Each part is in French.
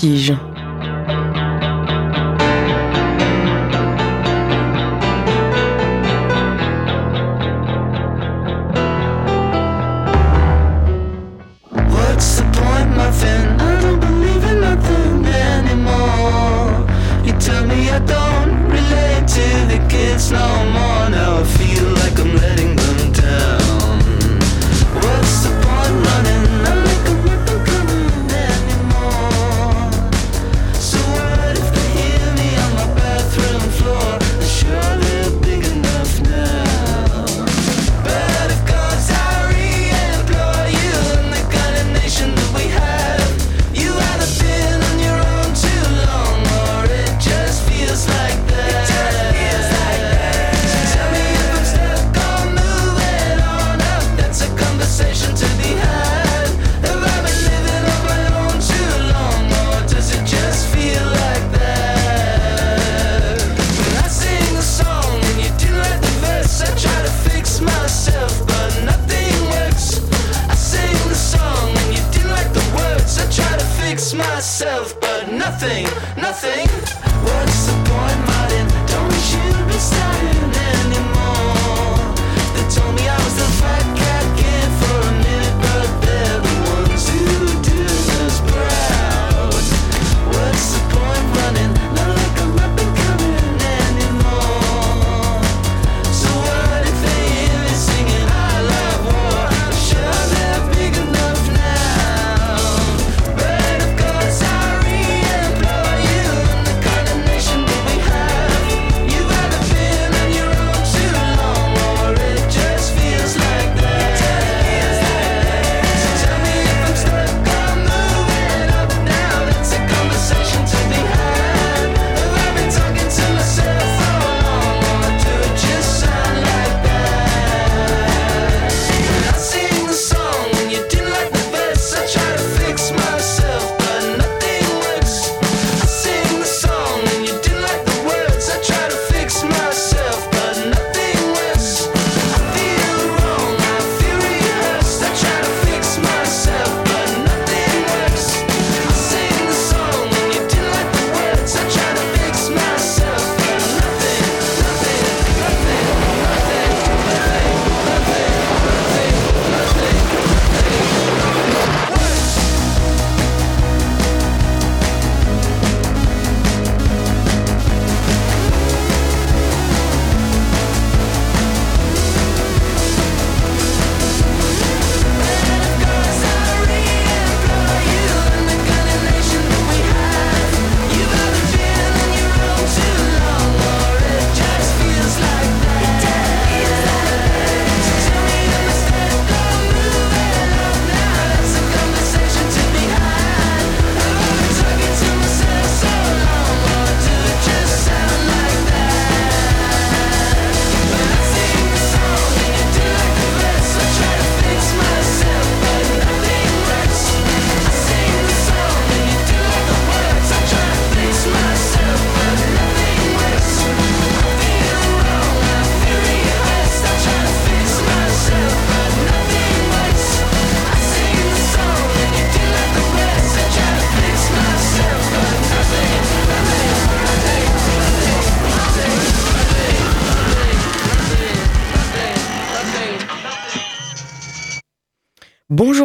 Vertige.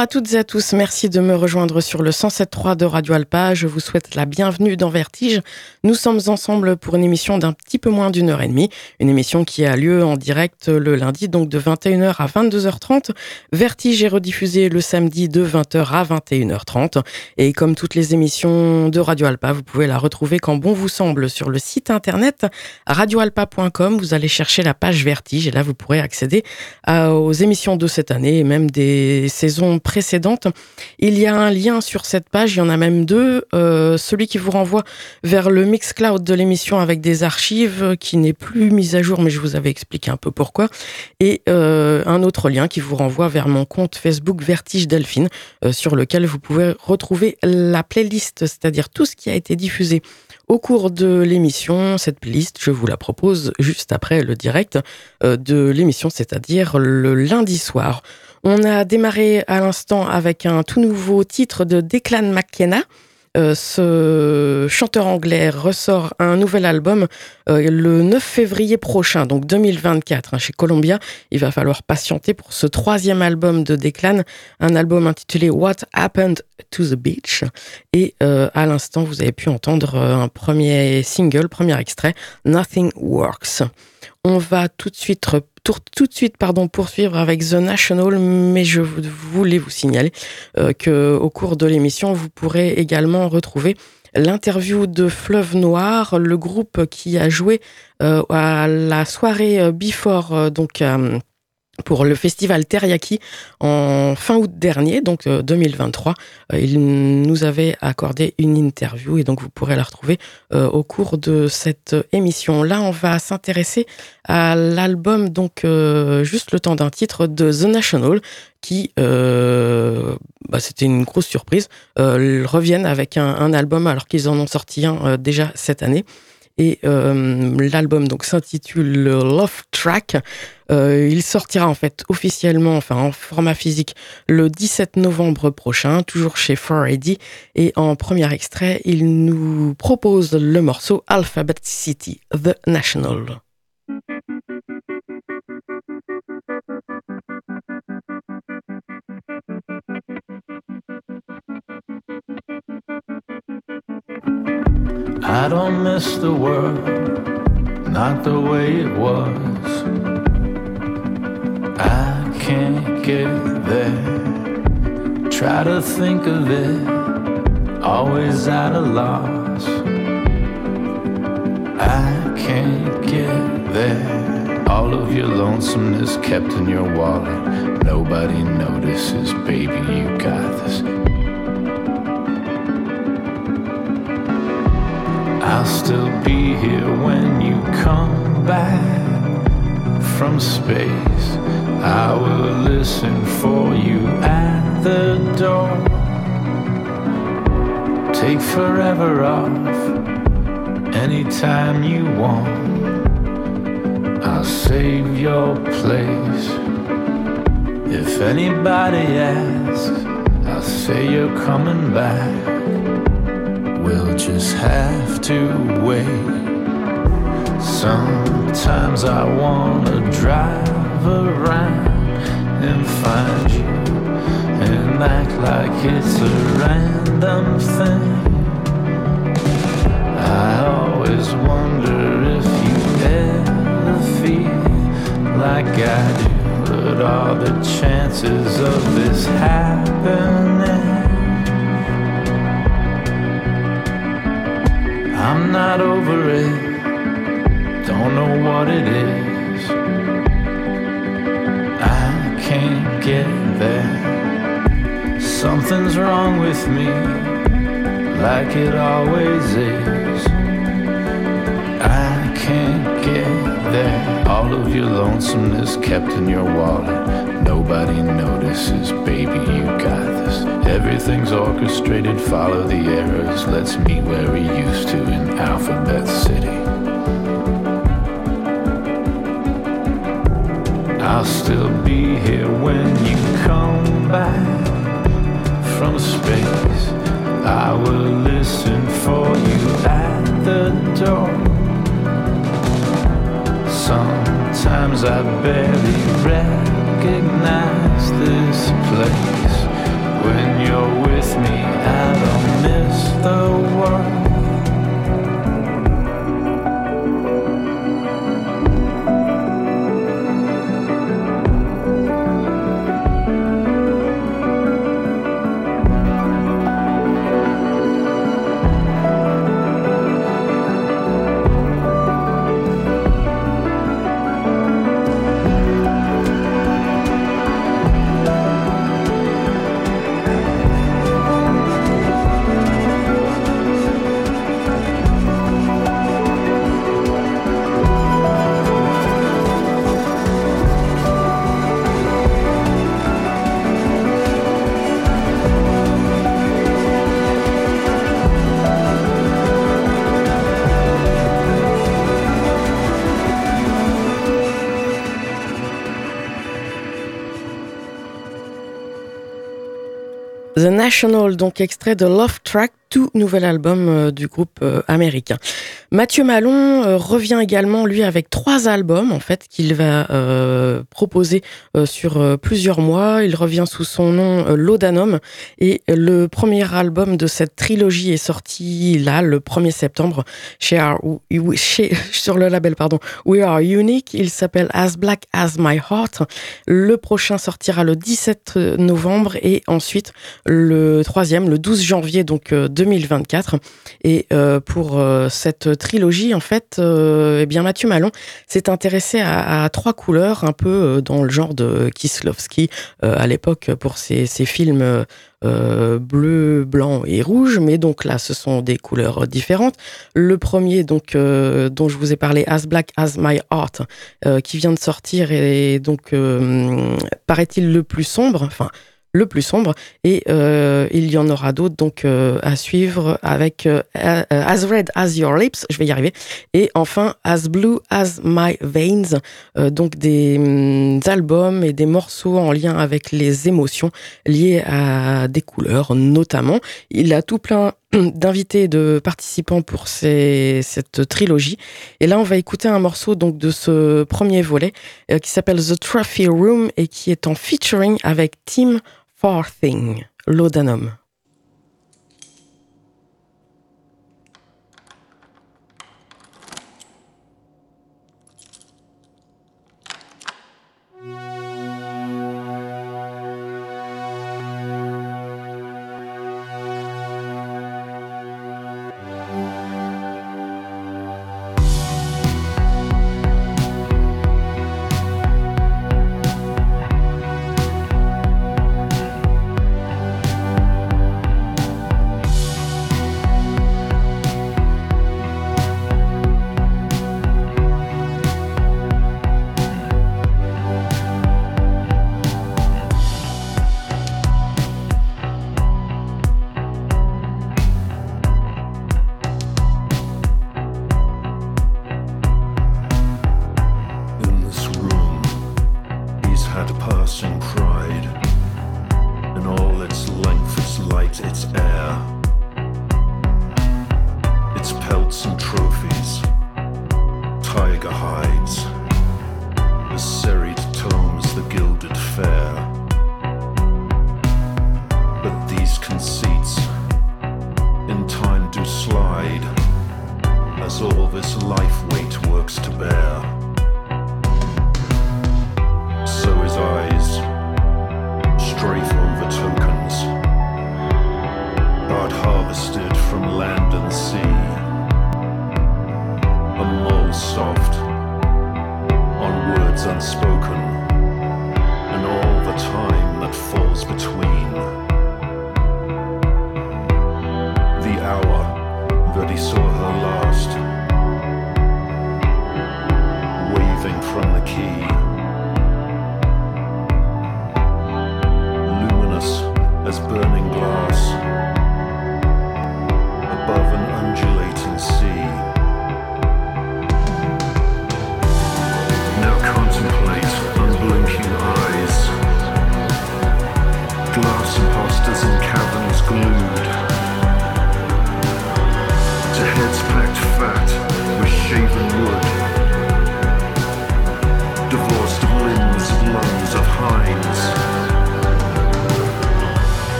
À toutes et à tous, merci de me rejoindre sur le 107.3 de Radio Alpa. Je vous souhaite la bienvenue dans Vertige. Nous sommes ensemble pour une émission d'un petit peu moins d'une heure et demie, une émission qui a lieu en direct le lundi, donc de 21h à 22h30. Vertige est rediffusé le samedi de 20h à 21h30. Et comme toutes les émissions de Radio Alpa, vous pouvez la retrouver quand bon vous semble sur le site internet radioalpa.com. Vous allez chercher la page Vertige et là vous pourrez accéder aux émissions de cette année et même des saisons précédente. Il y a un lien sur cette page, il y en a même deux. Euh, celui qui vous renvoie vers le Mixcloud de l'émission avec des archives qui n'est plus mise à jour, mais je vous avais expliqué un peu pourquoi. Et euh, un autre lien qui vous renvoie vers mon compte Facebook Vertige Delphine, euh, sur lequel vous pouvez retrouver la playlist, c'est-à-dire tout ce qui a été diffusé au cours de l'émission, cette playlist, je vous la propose juste après le direct de l'émission, c'est-à-dire le lundi soir. On a démarré à l'instant avec un tout nouveau titre de Declan McKenna. Euh, ce chanteur anglais ressort un nouvel album euh, le 9 février prochain, donc 2024, hein, chez Columbia. Il va falloir patienter pour ce troisième album de Declan, un album intitulé What Happened to the Beach. Et euh, à l'instant, vous avez pu entendre un premier single, premier extrait, Nothing Works. On va tout de suite tout de suite pardon, poursuivre avec The National, mais je voulais vous signaler euh, que au cours de l'émission, vous pourrez également retrouver l'interview de Fleuve Noir, le groupe qui a joué euh, à la soirée euh, Before, donc pour le festival Teriyaki en fin août dernier, donc 2023. Euh, euh, il nous avait accordé une interview et donc vous pourrez la retrouver euh, au cours de cette émission. Là, on va s'intéresser à l'album, donc juste le temps d'un titre de The National, qui, bah, c'était une grosse surprise, reviennent avec un, un album alors qu'ils en ont sorti un déjà cette année. Et euh, l'album donc s'intitule Love Track. Euh, il sortira en fait officiellement, enfin en format physique, le 17 novembre prochain, toujours chez 4AD. Et en premier extrait, il nous propose le morceau Alphabet City, The National. I don't miss the world, not the way it was. I can't get there. Try to think of it, always at a loss. I can't get there. All of your lonesomeness kept in your wallet. Nobody notices, baby, you got this. I'll still be here when you come back from space. I will listen for you at the door. Take forever off anytime you want. I'll save your place. If anybody asks, I'll say you're coming back. We'll just have to wait. Sometimes I wanna drive around and find you and act like it's a random thing. I always wonder if you ever feel like I do. What are the chances of this happening? I'm not over it, don't know what it is. I can't get there. Something's wrong with me, like it always is. I can't get there. All of your lonesomeness kept in your wallet. Nobody notices, baby, you got this. Everything's orchestrated, follow the arrows. Let's meet where we used to in Alphabet City. I'll still be here when you come back from space. I will listen for you at the door. Sometimes I barely read recognize this place. When you're with me, I don't miss the world. National, donc extrait de Love Track tout nouvel album euh, du groupe euh, américain. Mathieu Malon euh, revient également, lui, avec trois albums, en fait, qu'il va proposer sur plusieurs mois. Il revient sous son nom Laudanum. Et le premier album de cette trilogie est sorti là, le 1er septembre, chez, sur le label pardon, We Are Unique. Il s'appelle As Black As My Heart. Le prochain sortira le 17 novembre et ensuite le troisième, le 12 janvier, donc 2024. Et euh, pour euh, cette trilogie, en fait, euh, eh bien Mathieu Malon s'est intéressé à, trois couleurs, un peu dans le genre de Kislovski à l'époque pour ses, ses films bleu, blanc et rouge, mais donc là, ce sont des couleurs différentes. Le premier, donc, dont je vous ai parlé, As Black As My Heart, qui vient de sortir, et donc, paraît-il, le plus sombre, enfin, le plus sombre. Et euh, il y en aura d'autres donc euh, à suivre avec euh, As Red As Your Lips, je vais y arriver. Et enfin As Blue As My Veins, donc des mm, albums et des morceaux en lien avec les émotions liées à des couleurs notamment. Il a tout plein d'invités de participants pour cette trilogie. Et là, on va écouter un morceau donc de ce premier volet qui s'appelle The Trophy Room et qui est en featuring avec Tim Farthing, Laudanum.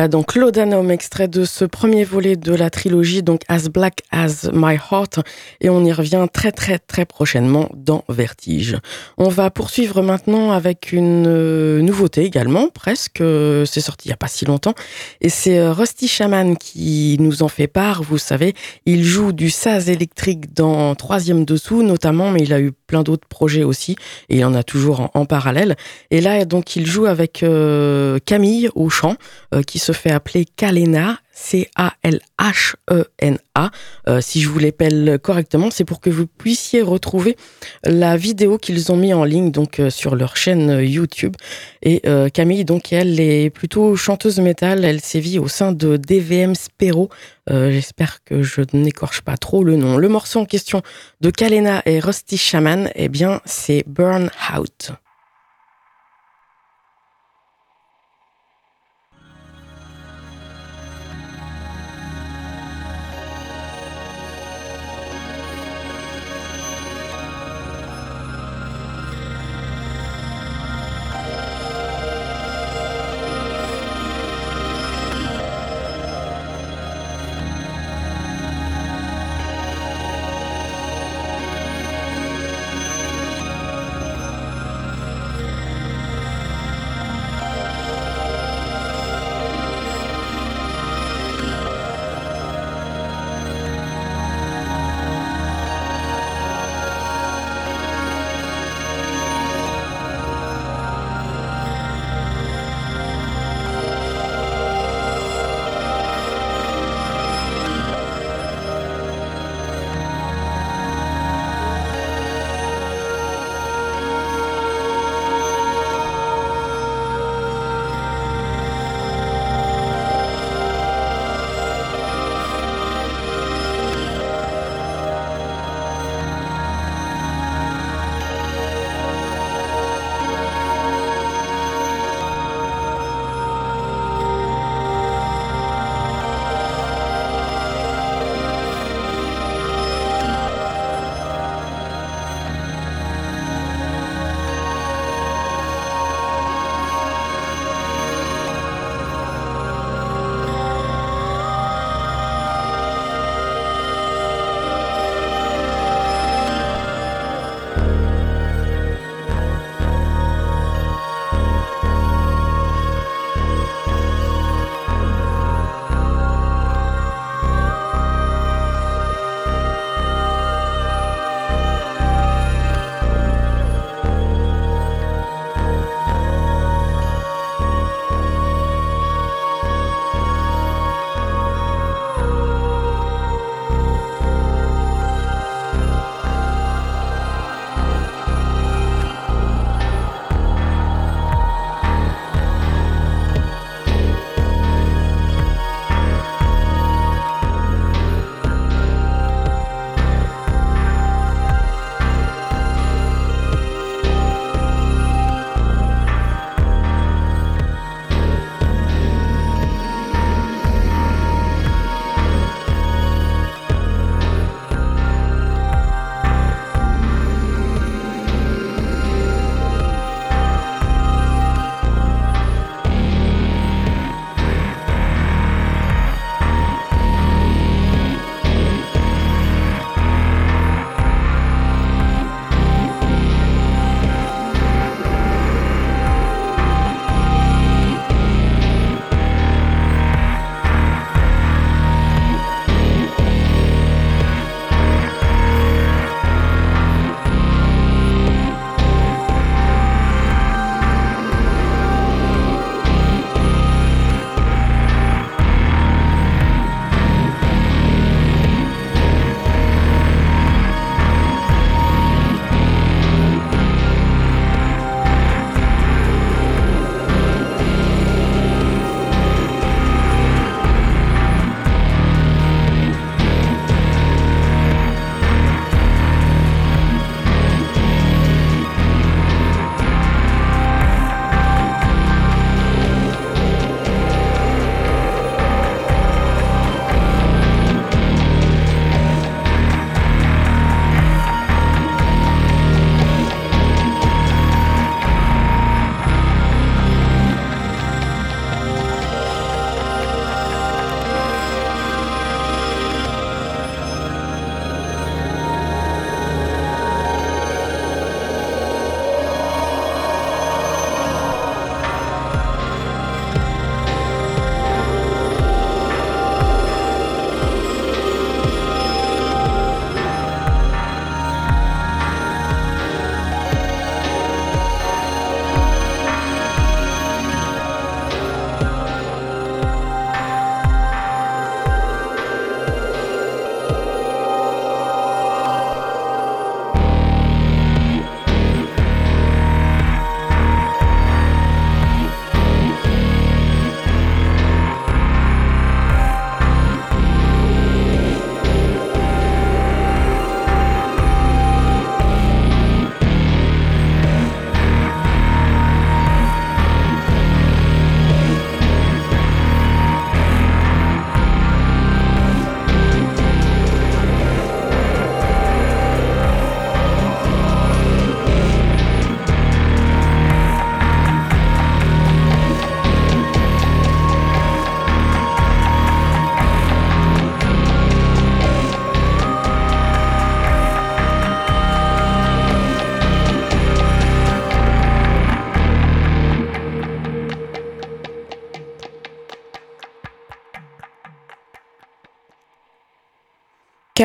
Voilà donc Laudanum, extrait de ce premier volet de la trilogie, donc As Black as My Heart, et on y revient très très très prochainement dans Vertige. On va poursuivre maintenant avec une euh, nouveauté également, presque, euh, c'est sorti il n'y a pas si longtemps, et c'est euh, Rusty Shaman qui nous en fait part, vous savez, il joue du saz électrique dans Troisième Dessous notamment, mais il a eu plein d'autres projets aussi, et il en a toujours en, en, parallèle. Et là, donc, il joue avec Camille au chant, qui se fait appeler Kalena, C-A-L-H-E-N-A. Euh, si je vous l'appelle correctement, c'est pour que vous puissiez retrouver la vidéo qu'ils ont mis en ligne donc euh, sur leur chaîne euh, YouTube. Et Camille, donc elle est plutôt chanteuse métal. Elle sévit au sein de DVM Spero. J'espère que je n'écorche pas trop le nom. Le morceau en question de Kalena et Rusty Shaman, eh bien, c'est Burn Out.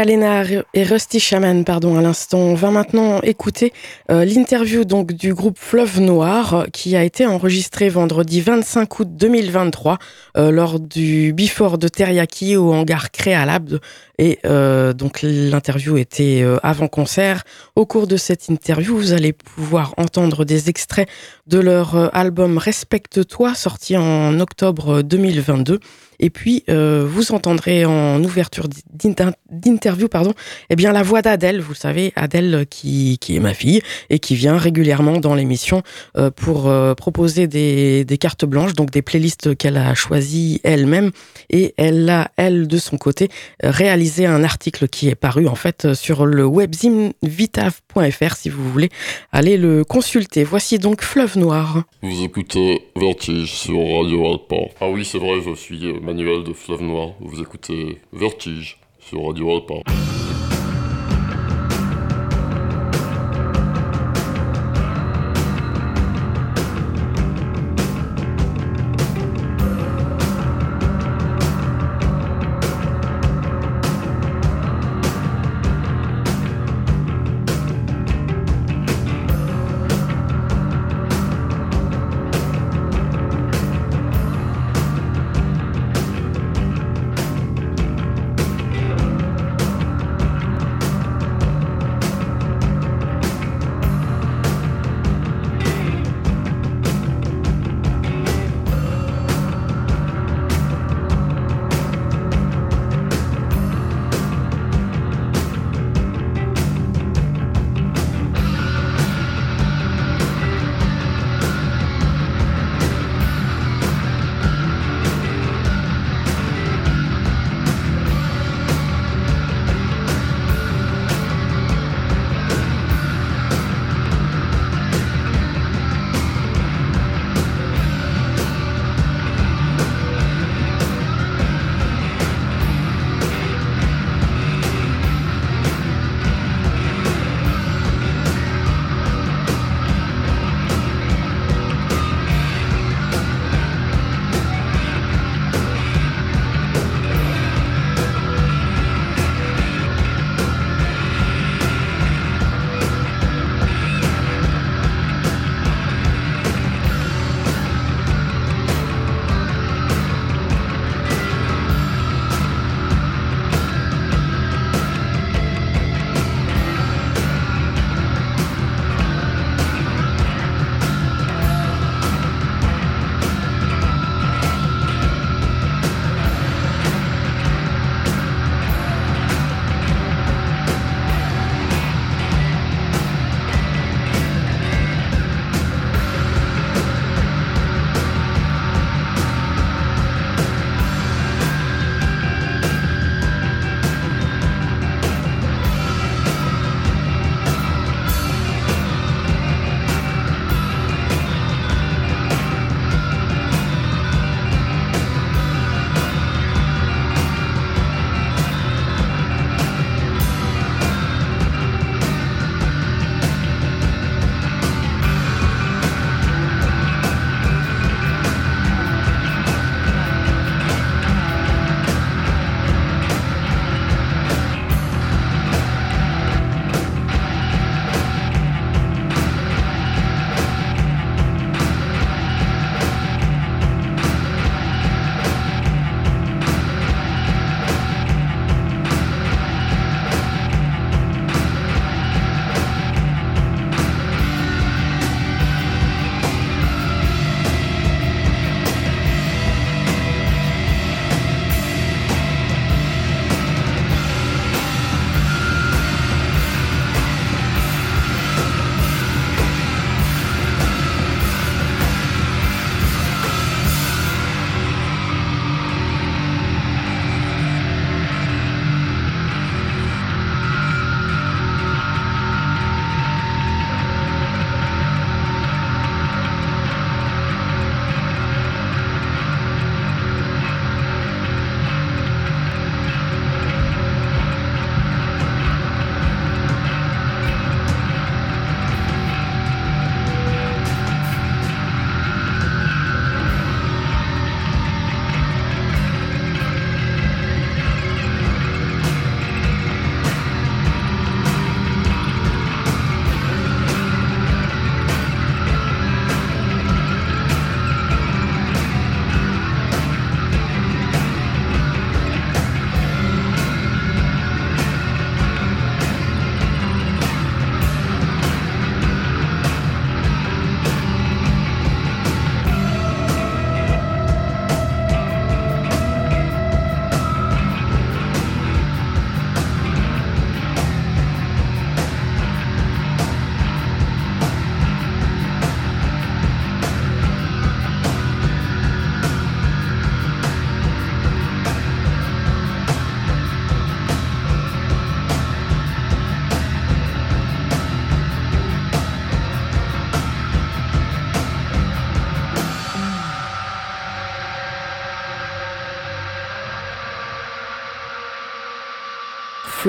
Kalena et Rusty Shaman, pardon, à l'instant. On va maintenant écouter euh, l'interview donc du groupe Fleuve Noir qui a été enregistré vendredi 25 août 2023 euh, lors du Before de Teriyaki au hangar Créalab. Et euh, donc l'interview était avant concert. Au cours de cette interview, vous allez pouvoir entendre des extraits de leur album Respecte-toi sorti en octobre 2022. Et puis, euh, vous entendrez en ouverture d'interview, pardon, eh bien la voix d'Adèle. Vous savez, Adèle qui, qui est ma fille et qui vient régulièrement dans l'émission euh, pour euh, proposer des, cartes blanches, donc des playlists qu'elle a choisies elle-même. Et elle a, elle, de son côté, réalisé un article qui est paru en fait sur le webzine vitav.fr si vous voulez aller le consulter. Voici donc Fleuve Noir. Vous écoutez Vertige sur Radio Alpa. Ah oui, c'est vrai, je suis Manuel de Fleuve Noir. Vous écoutez Vertige sur Radio Alpa.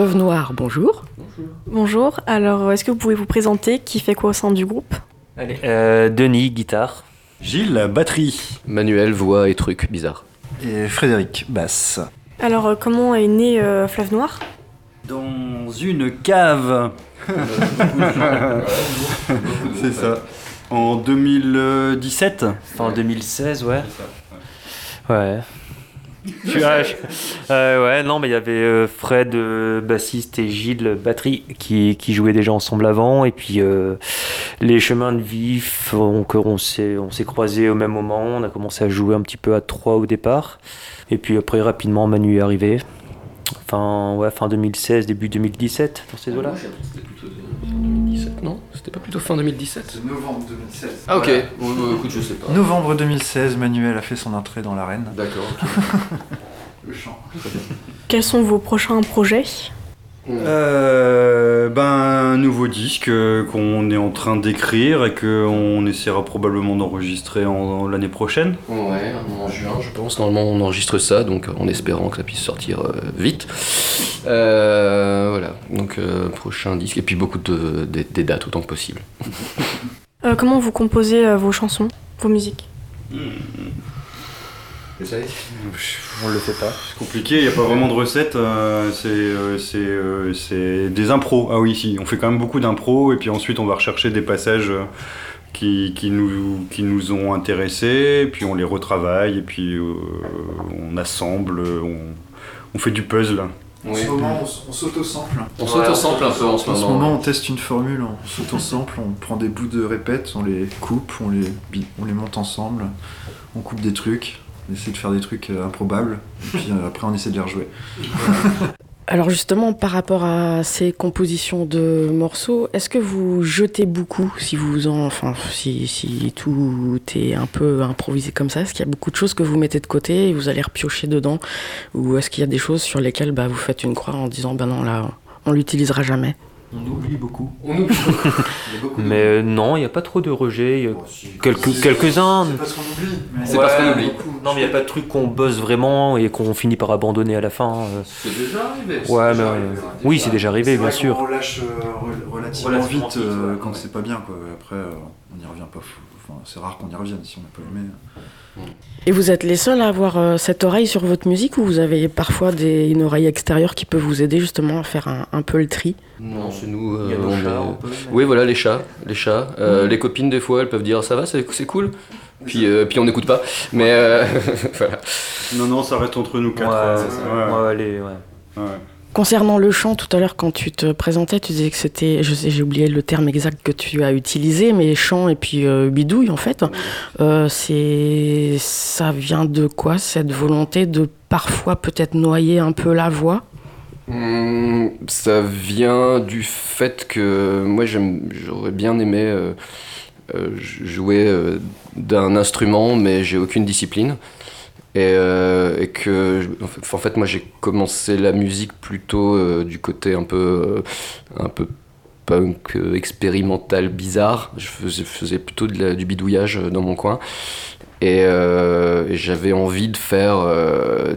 Fleuve Noir, bonjour. Bonjour, alors est-ce que vous pouvez vous présenter? Qui fait quoi au sein du groupe? Allez, euh, Denis, guitare. Gilles, batterie. Manuel, voix et trucs bizarres. Et Frédéric, basse. Alors euh, comment est né euh, Fleuve Noir? Dans une cave. C'est ça. En 2017 Fin 2016, ouais. Ouais. Je- euh, ouais, non, mais il y avait euh, Fred, euh, bassiste, et Gilles, batterie, qui, jouaient déjà ensemble avant. Et puis, les chemins de vie on s'est croisés au même moment. On a commencé à jouer un petit peu à trois au départ. Et puis après, rapidement, Manu est arrivé. Fin, fin 2016, début 2017, dans ces eaux-là. Fin 2017, non C'était pas plutôt fin 2017 novembre 2016. Ah ok, Ouais, ouais, écoute, je sais pas. Novembre 2016, Manuel a fait son entrée dans l'arène. D'accord, ok. Le chant. Quels sont vos prochains projets? Euh, ben, un nouveau disque euh, qu'on est en train d'écrire et qu'on essaiera probablement d'enregistrer en, l'année prochaine. Ouais, en juin, je pense. Normalement, on enregistre ça, donc en espérant que ça puisse sortir euh, vite. Euh, voilà, donc euh, prochain disque, et puis beaucoup de, des- des dates autant que possible. Euh, Comment vous composez euh, vos chansons, vos musiques? On le fait pas. C'est compliqué, il n'y a pas vraiment de recette, euh, c'est euh, c'est, euh, c'est des impros. Ah oui, si, on fait quand même beaucoup d'impros et puis ensuite on va rechercher des passages qui, qui, nous, qui nous ont intéressés, puis on les retravaille et puis euh, on assemble, on, on fait du puzzle. Oui. En ce moment, on, s'auto-sample. On s'auto-sample un peu en ce En ce moment. moment, on teste une formule, on s'auto-sample, on prend des bouts de répète, on les coupe, on les, on les monte ensemble, on coupe des trucs, on essaie de faire des trucs euh, improbables, et puis euh, après on essaie de les rejouer. Alors justement, par rapport à ces compositions de morceaux, est-ce que vous jetez beaucoup si vous en, enfin, si, si tout est un peu improvisé comme ça? Est-ce qu'il y a beaucoup de choses que vous mettez de côté et vous allez repiocher dedans? Ou est-ce qu'il y a des choses sur lesquelles bah, vous faites une croix en disant, ben non, là, on l'utilisera jamais? On oublie beaucoup. On oublie beaucoup. Il y a beaucoup de- Mais euh, non, il n'y a pas trop de rejets. a quelques- quelques-uns. C'est parce qu'on oublie. mais- C'est parce qu'on oublie. Non, mais il n'y a pas de truc qu'on bosse vraiment et qu'on finit par abandonner à la fin. euh. C'est déjà arrivé. c'est Ouais, déjà mais arrivé. euh, oui, c'est déjà arrivé, C'est bien vrai sûr. qu'on relâche euh, re- relativement, Relativement vite euh, ouais. quand c'est pas bien. Quoi. Après, euh, on n'y revient pas. fou- Enfin, c'est rare qu'on y revienne si on n'a pas aimé. Et vous êtes les seuls à avoir euh, cette oreille sur votre musique ou vous avez parfois des, une oreille extérieure qui peut vous aider justement à faire un, un peu le tri? Non, c'est nous. Il y a euh, nos on chats, est- on peut, mais- Oui, voilà, les chats. Les chats. Euh, Les copines, des fois, elles peuvent dire ça va, c'est c'est cool. Puis, euh, puis on n'écoute pas. Mais euh, voilà. Non, non, ça reste entre nous quatre. Ouais, euh, c'est ça. ouais, Ouais, allez, ouais. ouais. Concernant le chant, tout à l'heure, quand tu te présentais, tu disais que c'était, je sais, j'ai oublié le terme exact que tu as utilisé, mais chant et puis euh, bidouille, en fait. Euh, c'est, ça vient de quoi, cette volonté de parfois peut-être noyer un peu la voix? Hum, ça vient du fait que moi j'aime, j'aurais bien aimé euh, jouer d'un instrument, mais j'ai aucune discipline. Et, euh, et que, en fait- moi j'ai commencé la musique plutôt euh, du côté un peu, euh, un peu punk, expérimental, bizarre. Je faisais, plutôt du bidouillage dans mon coin. Et, j'avais envie de faire,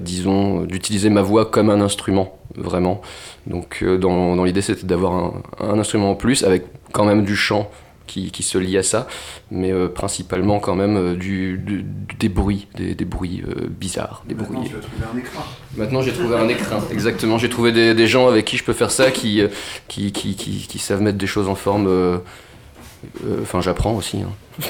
disons, d'utiliser ma voix comme un instrument, vraiment. Donc dans, dans l'idée c'était d'avoir un instrument en plus avec quand même du chant qui, qui se lie à ça, mais euh, principalement quand même euh, du, du- des bruits, des, des bruits euh, bizarres, des Maintenant, bruits. tu un écran. Maintenant j'ai trouvé un écrin, exactement. J'ai trouvé des, des gens avec qui je peux faire ça, qui, qui, qui, qui, qui savent mettre des choses en forme. Enfin j'apprends aussi. hein.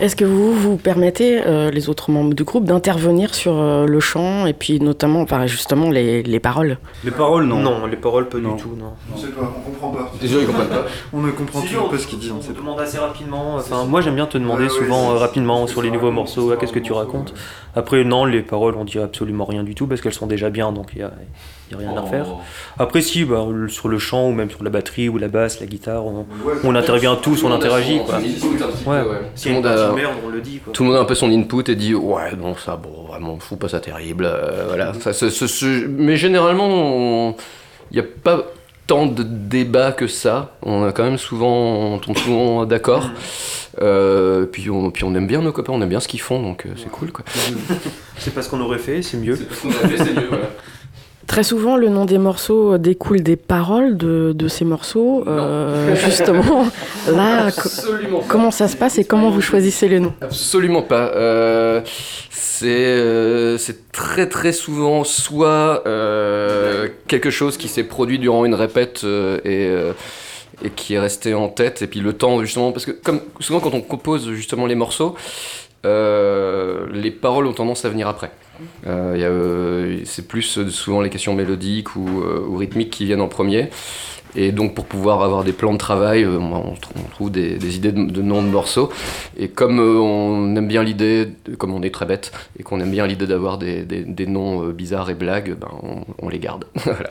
Est-ce que vous vous permettez, euh, les autres membres du groupe, d'intervenir sur euh, le chant et puis notamment, enfin, justement, les, les paroles? Les paroles, non. Non, les paroles, pas Non. du tout, non. On sait pas, on comprend pas. Déjà ils comprennent pas. On ne comprend Si, toujours on- pas ce qu'il dit, on On demande assez rapidement. Enfin, moi j'aime bien te demander Ouais, souvent euh, rapidement sur les nouveaux morceaux, qu'est-ce que tu racontes? Après, non, les paroles, on dit absolument rien du tout parce qu'elles sont déjà bien, donc il n'y a, y a rien à refaire. Après, si, bah, sur le chant ou même sur la batterie ou la basse, la guitare, on, Ouais, on intervient tous, on interagit. Quoi. Ouais, Ouais. Tout le monde a- merde, on le dit. Quoi. Tout le monde a un peu son input et dit ouais bon ça bon vraiment je trouve pas ça terrible euh, voilà ça, se- mais généralement il n'y a pas tant de débats que ça on a quand même souvent on tombe souvent d'accord Euh, puis on puis on aime bien nos copains on aime bien ce qu'ils font donc euh, c'est cool quoi C'est pas ce qu'on aurait fait, c'est mieux. ce qu'on a fait c'est mieux voilà Très souvent, le nom des morceaux découle des paroles de, de ces morceaux. Euh, justement, là, Absolument. comment ça se passe et comment vous choisissez les noms Absolument pas. Euh, c'est euh, c'est très très souvent soit euh, quelque chose qui s'est produit durant une répète et, et qui est resté en tête, et puis le temps justement, parce que comme souvent quand on compose justement les morceaux, euh, les paroles ont tendance à venir après. Euh, euh, c'est plus souvent les questions mélodiques ou rythmiques qui viennent en premier. Et donc pour pouvoir avoir des plans de travail, euh, on, tr- on trouve des, des idées de, de noms de morceaux. Et comme euh, on aime bien l'idée, comme on est très bête, et qu'on aime bien l'idée d'avoir des, des- des noms euh, bizarres et blagues, ben, on, on les garde. voilà.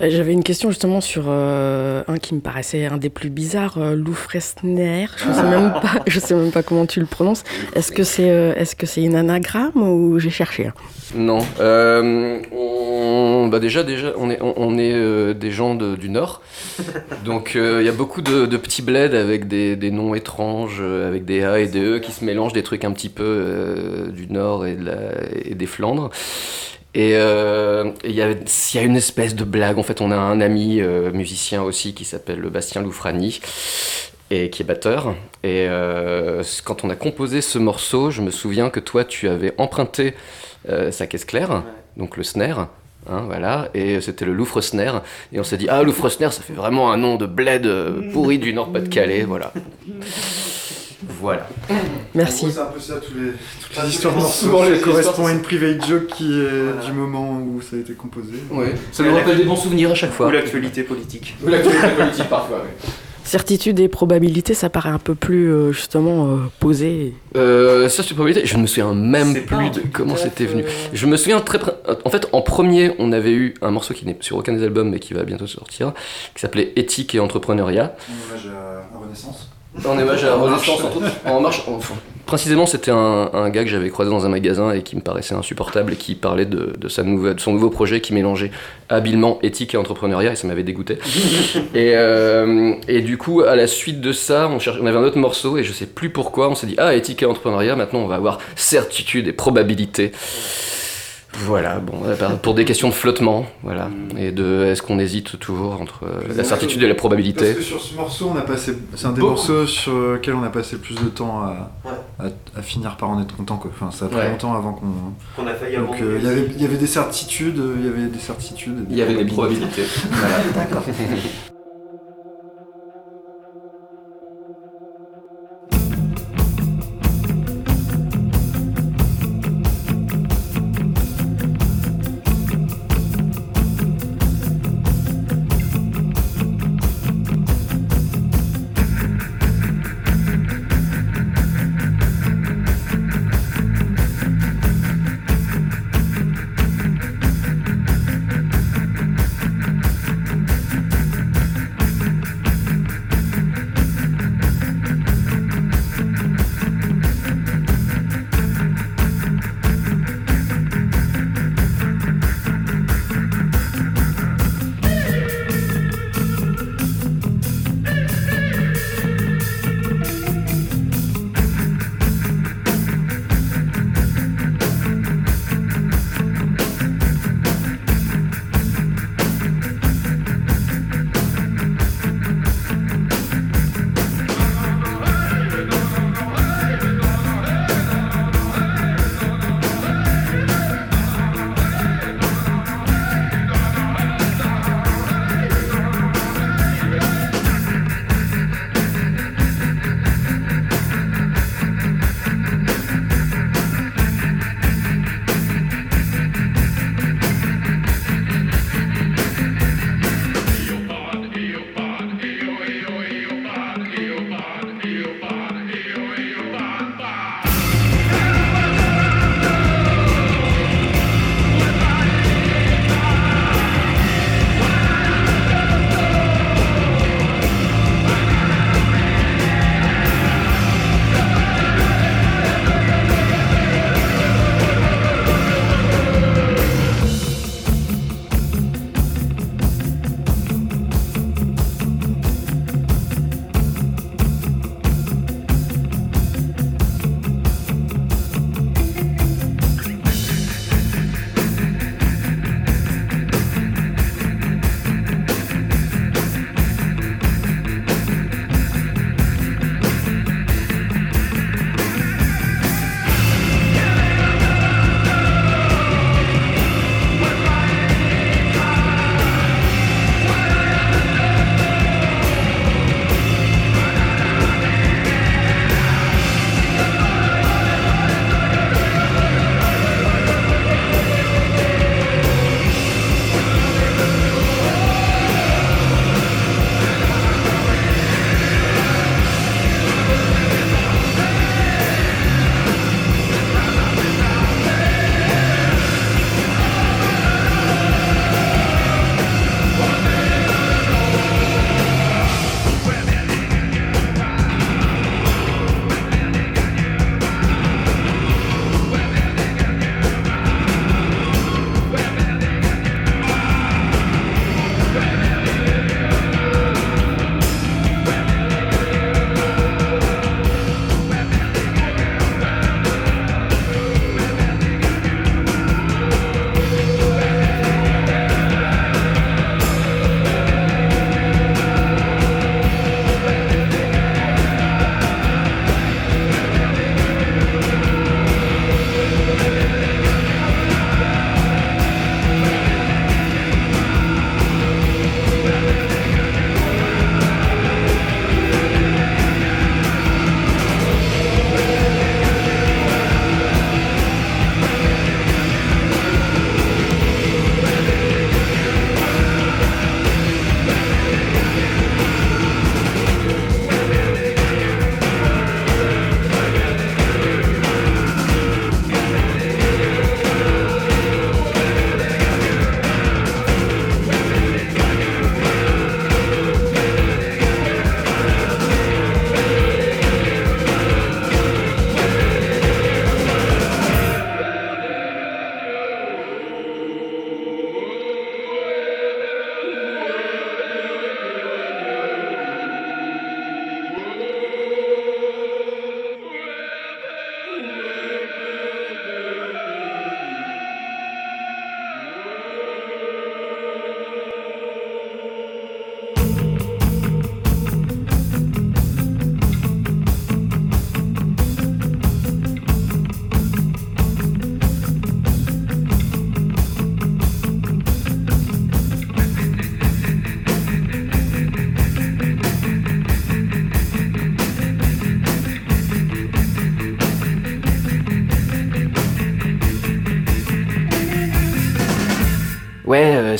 J'avais une question justement sur euh, un qui me paraissait un des plus bizarres, euh, Lou Fresner. Je sais même pas, je sais même pas comment tu le prononces. Est-ce que c'est, est-ce que c'est une anagramme ou j'ai cherché Non. Euh, on, bah déjà, déjà, on est, on, on est des gens de- du Nord. Donc euh, il y a beaucoup de, de petits bleds avec des, des noms étranges, euh, avec des A et des E qui se mélangent, des trucs un petit peu euh, du Nord et, de la- et des Flandres. Et euh, il y, il y a une espèce de blague. En fait, on a un ami musicien aussi qui s'appelle Bastien Loufrani et qui est batteur. Et quand on a composé ce morceau, je me souviens que toi, tu avais emprunté sa caisse claire, donc le snare. Hein, voilà, et c'était le Louvre Snare. Et on s'est dit, ah, Louvre Snare, ça fait vraiment un nom de bled euh, pourri du Nord-Pas-de-Calais, voilà. Voilà. Merci. C'est un peu ça, tous les, toutes les histoires souvent, les correspond à une private joke qui est du moment où ça a été composé. Ouais. Ça nous rappelle des bons souvenirs à chaque fois. Ou l'actualité politique. Ou l'actualité politique parfois, oui. Certitude et probabilité, ça paraît un peu plus euh, justement euh, posé. Euh, ça, c'est probabilité. Je ne me souviens même plus de comment c'était venu. Je me souviens très. pr- En fait, en premier, on avait eu un morceau qui n'est sur aucun des albums, mais qui va bientôt sortir, qui s'appelait Éthique et entrepreneuriat. En hommage à, à Renaissance. En hommage à En marche. Renaissance, entre autres. En marche. enfin, précisément, c'était un, un gars que j'avais croisé dans un magasin et qui me paraissait insupportable et qui parlait de, de sa nouvelle, de son nouveau projet qui mélangeait habilement éthique et entrepreneuriat et ça m'avait dégoûté. et, euh, et du coup, à la suite de ça, on, cherche, on avait un autre morceau et je sais plus pourquoi, on s'est dit Ah, éthique et entrepreneuriat, maintenant on va avoir certitude et probabilité. Voilà, bon, euh, pour des questions de flottement, voilà, et de est-ce qu'on hésite toujours entre euh, la certitude et la Parce probabilité que sur ce morceau, on a passé. C'est un des Beaucoup. morceaux sur lequel on a passé le plus de temps à, à, à finir par en être content. Quoi. Enfin, ça a pris Ouais. longtemps avant qu'on. Qu'on a failli Donc euh, il y avait- il y avait des certitudes, il y avait des certitudes. Il y avait des probabilités. Voilà. D'accord.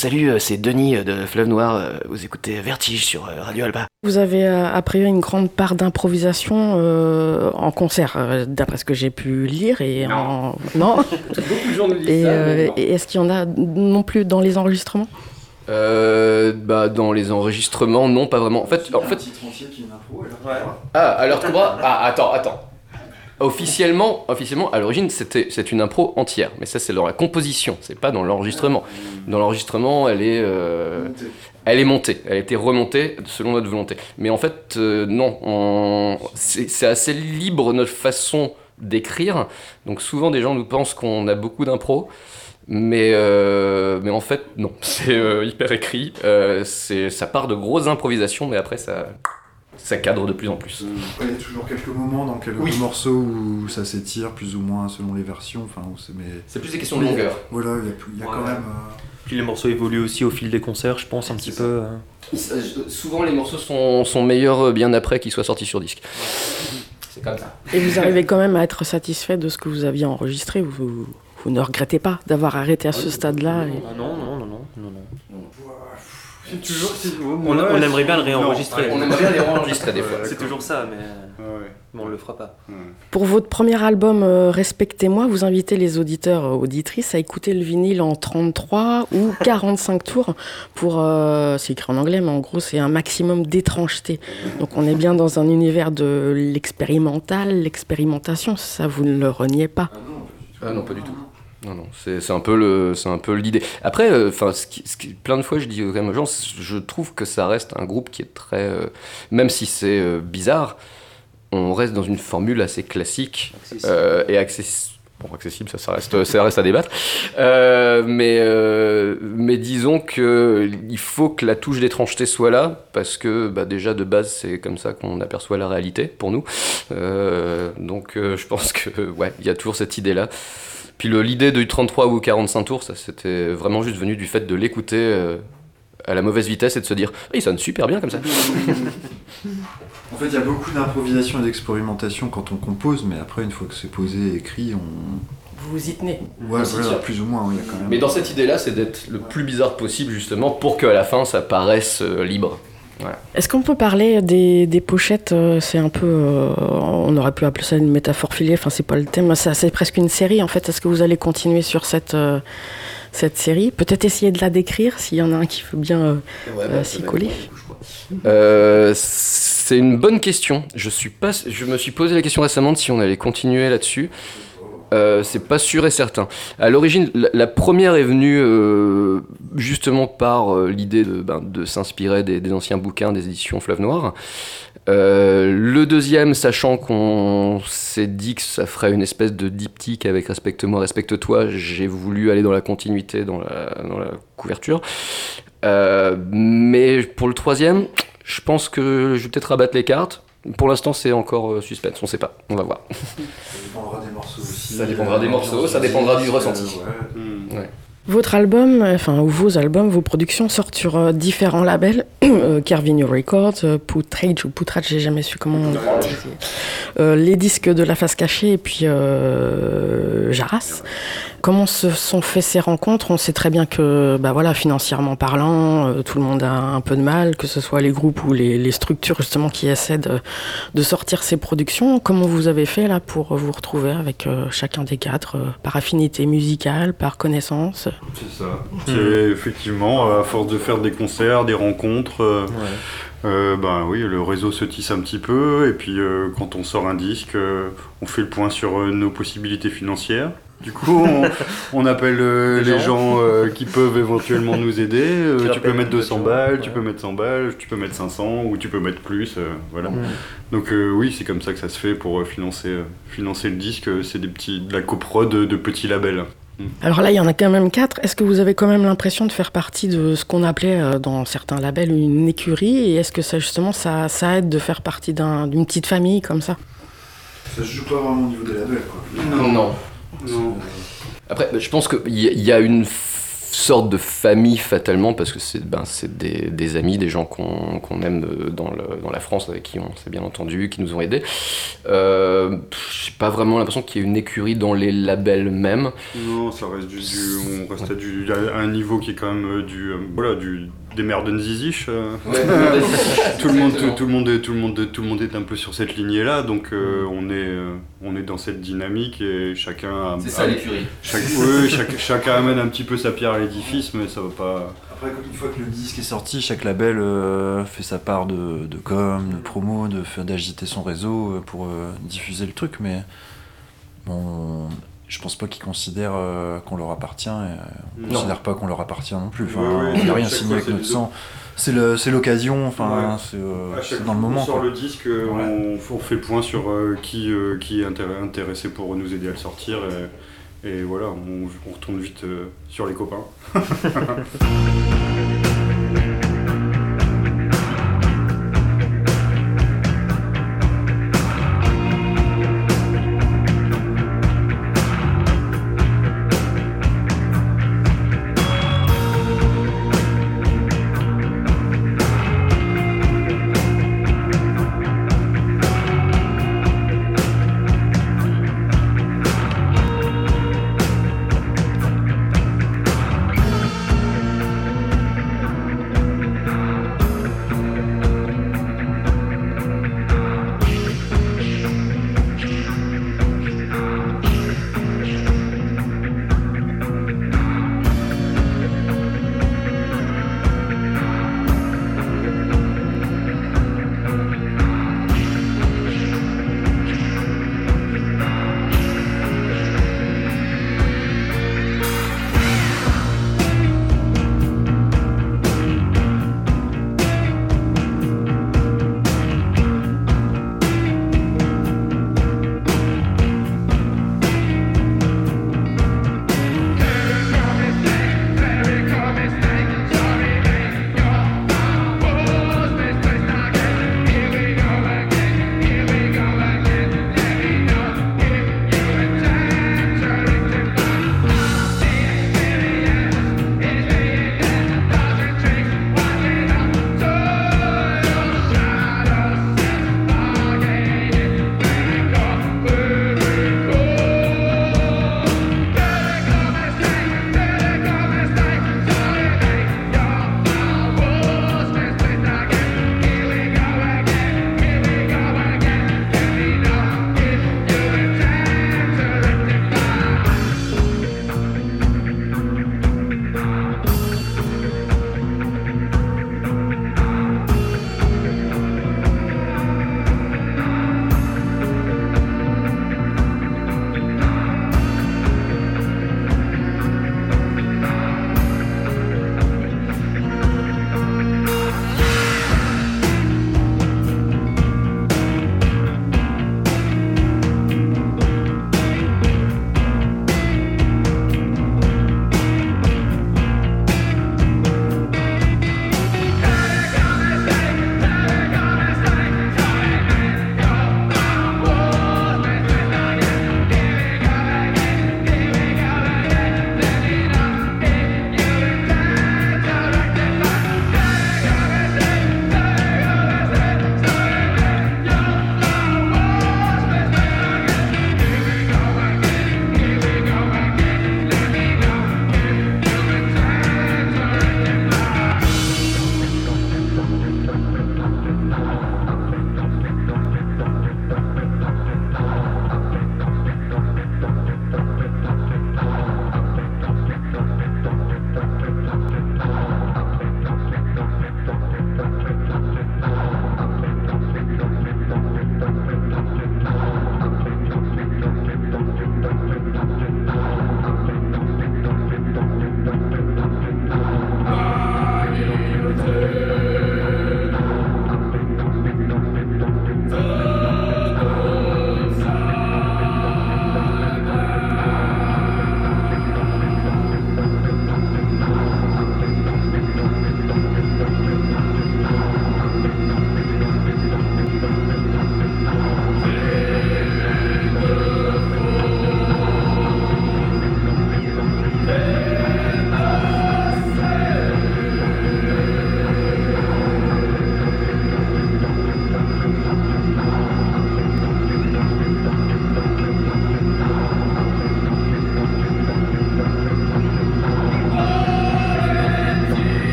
salut, euh, c'est Denis euh, de Fleuve Noir. euh, Vous écoutez Vertige sur Radio Alba. Vous avez a priori une grande part d'improvisation euh, en concert, euh, d'après ce que j'ai pu lire. Et en... non Beaucoup de gens nous disent Et, ça, euh, non. et est-ce qu'il y en a non plus dans les enregistrements? Euh, bah, dans les enregistrements, non, pas vraiment. En fait, en fait, titre entier qui est une impro, alors. Ah, alors Cobra? Ah, attends, attends. Officiellement, officiellement, à l'origine, c'était c'est une impro entière, mais ça c'est dans la composition, c'est pas dans l'enregistrement. Dans l'enregistrement, elle est, euh, elle est montée, elle a été remontée selon notre volonté. Mais en fait, euh, non, on- c'est c'est assez libre notre façon d'écrire. Donc souvent, des gens nous pensent qu'on a beaucoup d'impro. Mais, euh, mais en fait, non, c'est euh, hyper écrit. Euh, c'est- ça part de grosses improvisations, mais après, ça, ça cadre de plus en plus. Il y a toujours quelques moments dans quelques Oui. morceaux où ça s'étire plus ou moins selon les versions. Enfin, où c'est mais C'est plus des questions de longueur. voilà, il y a, plus- il y a quand même. euh, Puis les morceaux évoluent aussi au fil des concerts, je pense, un petit peu. euh. Souvent, les morceaux sont, sont meilleurs euh, bien après qu'ils soient sortis sur disque. C'est comme ça. Et vous arrivez quand même à être satisfait de ce que vous aviez enregistré vous, vous ne regrettez pas d'avoir arrêté à ce stade-là et- Ah non, non, non, non, non, non. C'est toujours. c'est- On, on aimerait bien le réenregistrer. On aimerait bien les réenregistrer des fois. C'est toujours ça, mais, Ouais, mais on le fera pas. Pour votre premier album euh, Respectez-moi, vous invitez les auditeurs euh, auditrices à écouter le vinyle en 33 ou 45 tours pour, euh, c'est écrit en anglais, mais en gros c'est un maximum d'étrangeté. Donc on est bien dans un univers de l'expérimental, l'expérimentation, ça vous ne le reniez pas. Ah non, pas du tout. Non, non, c'est un peu le, c'est un peu l'idée. Après, euh, enfin, plein de fois, je dis quand même aux gens, je trouve que ça reste un groupe qui est très, euh, même si c'est euh, bizarre, on reste dans une formule assez classique euh, et accessible. Bon, accessible, ça, ça reste, ça reste à débattre. Mais, mais disons que il faut que la touche d'étrangeté soit là, parce que bah, déjà de base, c'est comme ça qu'on aperçoit la réalité pour nous. Donc je pense que ouais, il y a toujours cette idée-là. Puis le- l'idée du 33 ou 45 tours, ça c'était vraiment juste venu du fait de l'écouter euh, à la mauvaise vitesse et de se dire, Ah, il sonne super bien comme ça. En fait, il y a beaucoup d'improvisation et d'expérimentation quand on compose, mais après, une fois que c'est posé et écrit, on. Vous vous y tenez. Ouais, voilà, plus ou moins, oui, il y a quand même. Mais dans cette idée-là, c'est d'être le plus bizarre possible justement pour qu'à la fin ça paraisse euh, libre. Est-ce qu'on peut parler des, des pochettes euh, C'est un peu, euh, on aurait pu appeler ça une métaphore filée. Enfin, c'est pas le thème. C'est presque une série en fait. Est-ce que vous allez continuer sur cette euh, cette série? Peut-être essayer de la décrire s'il y en a un qui veut bien euh, euh, s'y coller. C'est une bonne question. Je suis pas, je me suis posé la question récemment de si on allait continuer là-dessus. Euh, c'est pas sûr et certain. À l'origine, la, première est venue euh, justement par euh, l'idée de, ben, s'inspirer des, anciens bouquins des éditions Fleuve Noir. Le deuxième, sachant qu'on s'est dit que ça ferait une espèce de diptyque avec Respecte-moi, respecte-toi, j'ai voulu aller dans la continuité, dans la, dans la couverture. Mais pour le troisième, je pense que je vais peut-être rabattre les cartes. Pour l'instant, c'est encore euh, suspense, on sait pas, on va voir. Ça dépendra des morceaux aussi. Ça dépendra des morceaux, ça dépendra du ressenti. ouais. Votre album, euh, enfin ou vos albums, vos productions sortent sur euh, différents labels, euh, Carvinho Records, euh, Poutrage ou Poutrage, j'ai jamais su comment. on. Euh, les disques de la face cachée et puis euh, Jaras. Comment se sont fait ces rencontres? On sait très bien que, bah voilà, financièrement parlant, euh, tout le monde a un peu de mal, que ce soit les groupes ou les, structures justement qui essaient de, sortir ces productions. Comment vous avez fait là pour vous retrouver avec chacun des quatre, par affinité musicale, par connaissance? C'est ça. C'est effectivement, à force de faire des concerts, des rencontres, ben oui, le réseau se tisse un petit peu. Et puis euh, quand on sort un disque, on fait le point sur nos possibilités financières. Du coup, on, on appelle euh, Les gens. euh, qui peuvent éventuellement nous aider. Euh, tu peux mettre les 200 gens, balles, tu peux mettre 100 balles, tu peux mettre 500 ou tu peux mettre plus. voilà. Mm. Donc oui, c'est comme ça que ça se fait pour financer, financer le disque. C'est des petits, de la coprod de, de petits labels. Alors là, il y en a quand même quatre. Est-ce que vous avez quand même l'impression de faire partie de ce qu'on appelait euh, dans certains labels une écurie? Et est-ce que ça, justement, ça, ça aide de faire partie d'un- d'une petite famille comme ça? Ça se joue pas vraiment au niveau des labels, quoi. Non. Après, bah, je pense qu'il y a une sorte de famille fatalement parce que c'est ben, c'est des, des amis, des gens qu'on aime euh, dans, le- dans la France avec qui on s'est bien entendu, qui nous ont aidés. Euh, J'ai pas vraiment l'impression qu'il y ait une écurie dans les labels même. Non, ça reste du, du- on reste à, du, à un niveau qui est quand même euh, du, euh, voilà, du, des merdes ziziches. euh. tout le monde, tout, tout le monde, est, tout le monde, est- tout le monde est un peu sur cette lignée-là, donc euh, on est, euh, on est dans cette dynamique et chacun. a- a- l'écurie. chaque- oui, chaque- chacun amène un petit peu sa pierre à l'édifice, mais ça va pas. Après, une fois que le disque est sorti, chaque label euh, fait sa part de, de com, de promo, de faire- d'agiter son réseau pour euh, diffuser le truc, mais bon, je pense pas qu'ils considèrent euh, qu'on leur appartient et euh, on considère pas qu'on leur appartient non plus. Enfin, Ouais, ouais, on n'a rien signé fois, avec c'est notre sang. C'est le- c'est l'occasion, enfin, Ouais. c'est euh, c'est dans le moment. sort quoi. le disque, euh, on, on fait le point sur euh, qui, euh, qui est intér- intéressé pour nous aider à le sortir. Et, et voilà, on, on retourne vite euh, sur les copains.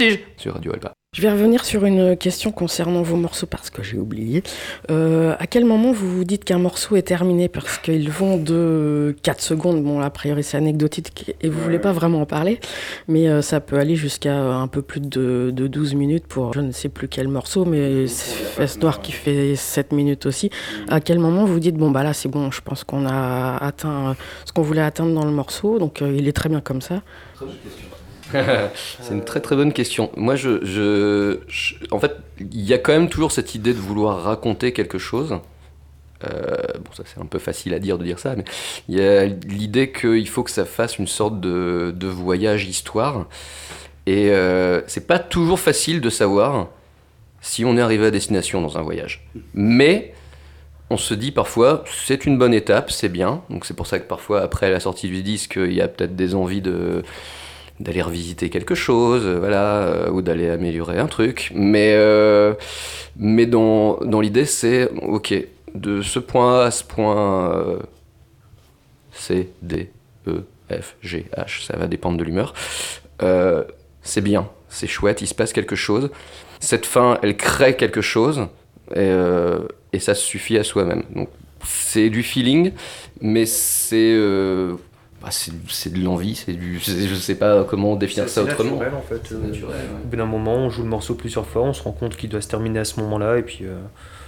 Vertige sur Radio Alpa. Je vais revenir sur une question concernant vos morceaux parce que j'ai oublié. Euh, à quel moment vous vous dites qu'un morceau est terminé Parce qu'ils vont de 4 secondes, bon, a priori c'est anecdotique et vous voulez pas vraiment en parler, mais euh, ça peut aller jusqu'à un peu plus de, de 12 minutes pour je ne sais plus quel morceau, mais c'est Fesse Noire qui fait 7 minutes aussi. À quel moment vous vous dites, bon, bah là c'est bon, je pense qu'on a atteint ce qu'on voulait atteindre dans le morceau, donc euh, il est très bien comme ça? c'est une très très bonne question. Moi, je, je, en fait, il y a quand même toujours cette idée de vouloir raconter quelque chose. Euh, bon, ça c'est un peu facile à dire de dire ça, mais il y a l'idée qu'il faut que ça fasse une sorte de, de voyage histoire. Et euh, c'est pas toujours facile de savoir si on est arrivé à destination dans un voyage. Mais on se dit parfois, c'est une bonne étape, c'est bien. Donc c'est pour ça que parfois, après la sortie du disque, il y a peut-être des envies de d'aller revisiter quelque chose, euh, voilà, euh, ou d'aller améliorer un truc. Mais, euh, mais dans, dans l'idée, c'est, ok, de ce point A à ce point euh, C, D, E, F, G, H, ça va dépendre de l'humeur. C'est bien, c'est chouette, il se passe quelque chose. Cette fin, elle crée quelque chose, et, et ça suffit à soi-même. Donc c'est du feeling, mais c'est bah, c'est de l'envie, c'est du, je sais pas comment définir ça C'est autrement. naturel, en fait. Euh, naturel, ouais. Au bout d'un moment, on joue le morceau plusieurs fois, on se rend compte qu'il doit se terminer à ce moment-là, et puis euh,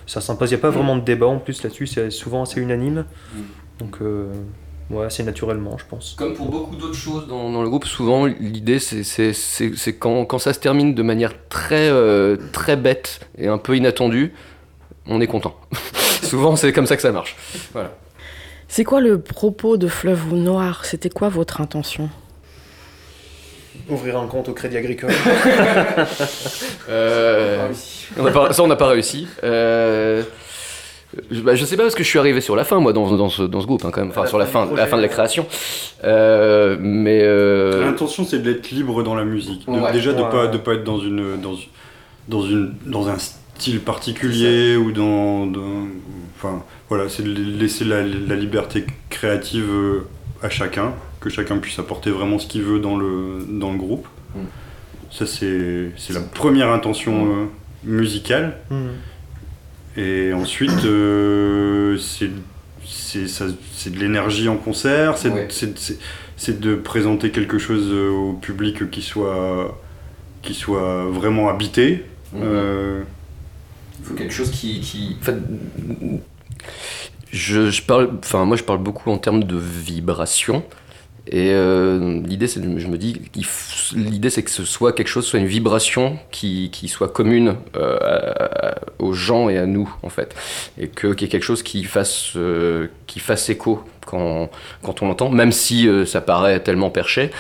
ça s'impose. Il n'y a pas vraiment de débat en plus là-dessus, c'est souvent assez unanime. Donc, euh, ouais, c'est naturellement, je pense. Comme pour beaucoup d'autres choses dans, dans le groupe, souvent l'idée c'est quand, quand ça se termine de manière très, euh, très bête et un peu inattendue, on est content. souvent c'est comme ça que ça marche. Voilà. C'est quoi le propos de Fleuve Noir? C'était quoi votre intention? Ouvrir un compte au Crédit Agricole. Euh, on n'a pas- ça on n'a pas réussi. Euh, je, bah, je sais pas parce que je suis arrivé sur la fin moi dans, dans ce, dans ce groupe hein, quand même, enfin la sur la fin la fin de la création. Euh, mais euh, L'intention, c'est d'être libre dans la musique. De- Ouais. déjà, de Ouais. pas de pas être dans une dans, dans une dans un style particulier ou dans, dans- enfin voilà, c'est de laisser la, la liberté créative euh, à chacun, que chacun puisse apporter vraiment ce qu'il veut dans le dans le groupe. Mm. Ça c'est la première intention euh, musicale. Hmm. Et ensuite, euh, c'est de l'énergie en concert, c'est Ouais. de présenter quelque chose euh, au public qui soit, qui soit vraiment habité. Euh, Il faut quelque chose qui. qui... en fait, je, je parle, enfin, moi, je parle beaucoup en termes de vibration. Et euh, l'idée, c'est, je me dis, l'idée, c'est que ce soit quelque chose, soit une vibration qui, qui soit commune euh, aux gens et à nous, en fait, et que qu'il y ait quelque chose qui fasse, euh, qui fasse écho quand, quand on l'entend, même si ça paraît tellement perché,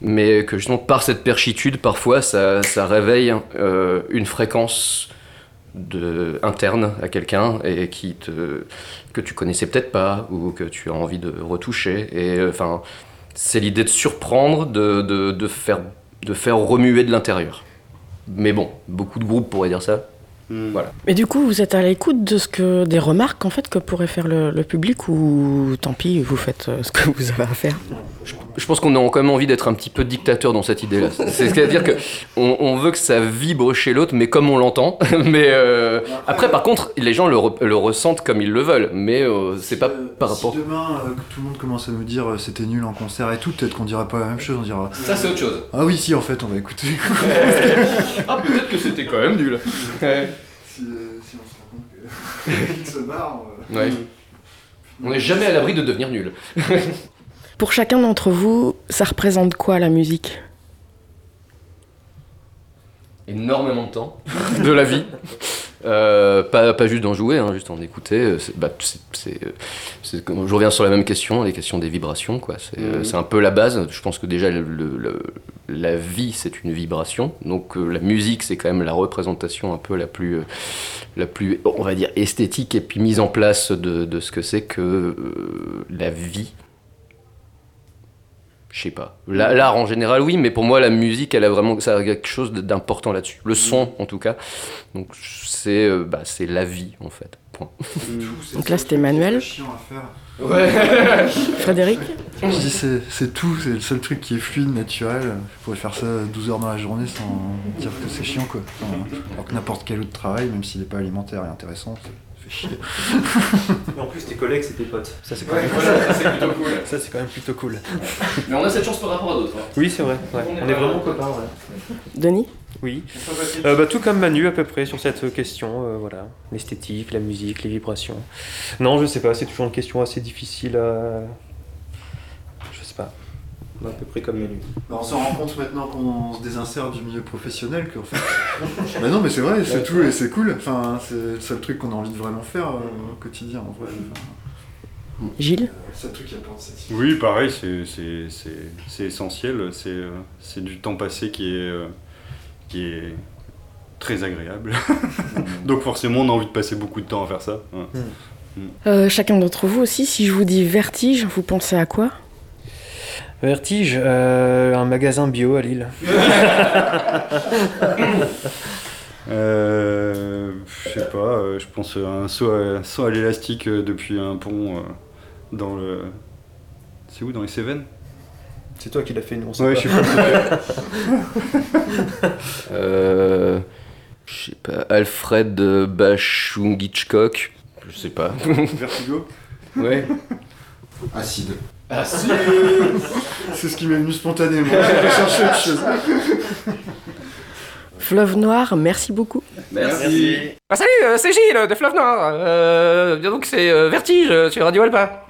mais que justement par cette perchitude, parfois, ça, ça réveille une fréquence de, interne à quelqu'un et qui te, que tu connaissais peut-être pas ou que tu as envie de retoucher. Et euh, enfin, c'est l'idée de surprendre, de, de, de faire, de faire remuer de l'intérieur. Mais bon, beaucoup de groupes pourraient dire ça. hmm. Voilà. Mais du coup, vous êtes à l'écoute de ce que des remarques en fait que pourrait faire le, le public ou tant pis, vous faites euh, ce que vous avez à faire? Je pense qu'on a quand même envie d'être un petit peu dictateur dans cette idée-là. C'est- C'est-à-dire que on, on veut que ça vibre chez l'autre, mais comme on l'entend. Mais euh, après, par contre, les gens le, re- le ressentent comme ils le veulent. Mais euh, c'est pas Euh, par si rapport. demain, euh, que tout le monde commence à nous dire euh, c'était nul en concert et tout, peut-être qu'on dira pas la même chose, on dira Ça, c'est autre chose. Ah oui, si, en fait, on va écouter. ah, peut-être que c'était quand même nul. Ouais. si, euh, si on se rend compte qu'il se marre. euh, Ouais. On n'est jamais à l'abri de devenir nul. Pour chacun d'entre vous, ça représente quoi la musique? Énormément de temps. de la vie. Euh, pas, pas juste d'en jouer, hein, juste en écouter. euh, bah, c'est, euh, je reviens sur la même question, les questions des vibrations. Quoi. C'est, Mhm. un peu la base. Je pense que déjà, le- le- le- la vie, c'est une vibration. Donc euh, la musique, c'est quand même la représentation un peu la plus, euh, la plus, on va dire, esthétique et puis mise en place de, de ce que c'est que la vie. Je sais pas. La- L'art en général, oui, mais pour moi, la musique, elle a vraiment ça a quelque chose d'important là-dessus. Le son, en tout cas. Donc, c'est euh, bah, c'est la vie, en fait. Point. Donc là, c'était Manuel. C'est chiant à faire. Ouais. Frédéric Je dis c'est, c'est tout, c'est le seul truc qui est fluide, naturel. Je pourrais faire ça 12 heures dans la journée sans dire que c'est chiant quoi. Enfin, alors que n'importe quel autre travail, même s'il n'est pas alimentaire et intéressant, fait chier. Mais en plus, tes collègues, c'est tes potes. Ça, c'est quand, Ouais, même... voilà, ça, c'est plutôt cool. ça, c'est quand même plutôt cool. Mais on a cette chance par rapport à d'autres. hein. Oui, c'est vrai. ouais. On est vraiment copains. ouais. Denis Oui. Euh, bah, tout comme Manu à peu près sur cette question, euh, voilà, l'esthétique, la musique, les vibrations. Non, je sais pas, c'est toujours une question assez difficile à. À peu près comme Manu. Bah, on s'en rend compte maintenant qu'on se désinsère du milieu professionnel qu'en fait. bah non mais c'est vrai, c'est tout et c'est cool. Enfin, c'est le seul truc qu'on a envie de vraiment faire euh, au quotidien en vrai. Enfin, Gilles c'est le truc qui apporte cette Oui, pareil, c'est- c'est c'est- c'est essentiel. C'est euh, c'est du temps passé qui est, euh, qui est très agréable. Donc forcément, on a envie de passer beaucoup de temps à faire ça. hein. Euh, Chacun d'entre vous aussi, si je vous dis vertige, vous pensez à quoi? Vertige, euh, un magasin bio à Lille. Euh, je sais pas, euh, je pense à un saut à, saut à l'élastique euh, depuis un pont euh, dans le. C'est où Dans les Cévennes? C'est toi qui l'as fait, nous on sait Ouais, pas. je sais pas. Euh, je sais pas, Alfred Bachung Hitchcock. Je sais pas. Vertigo? Ouais. Acide. Ah si C'est ce qui m'est venu spontanément. J'ai cherché autre chose. Fleuve Noir, merci beaucoup. Merci. Ah, salut, euh, c'est Gilles de Fleuve Noir. Euh, bien donc c'est euh, Vertige euh, sur Radio Alpa.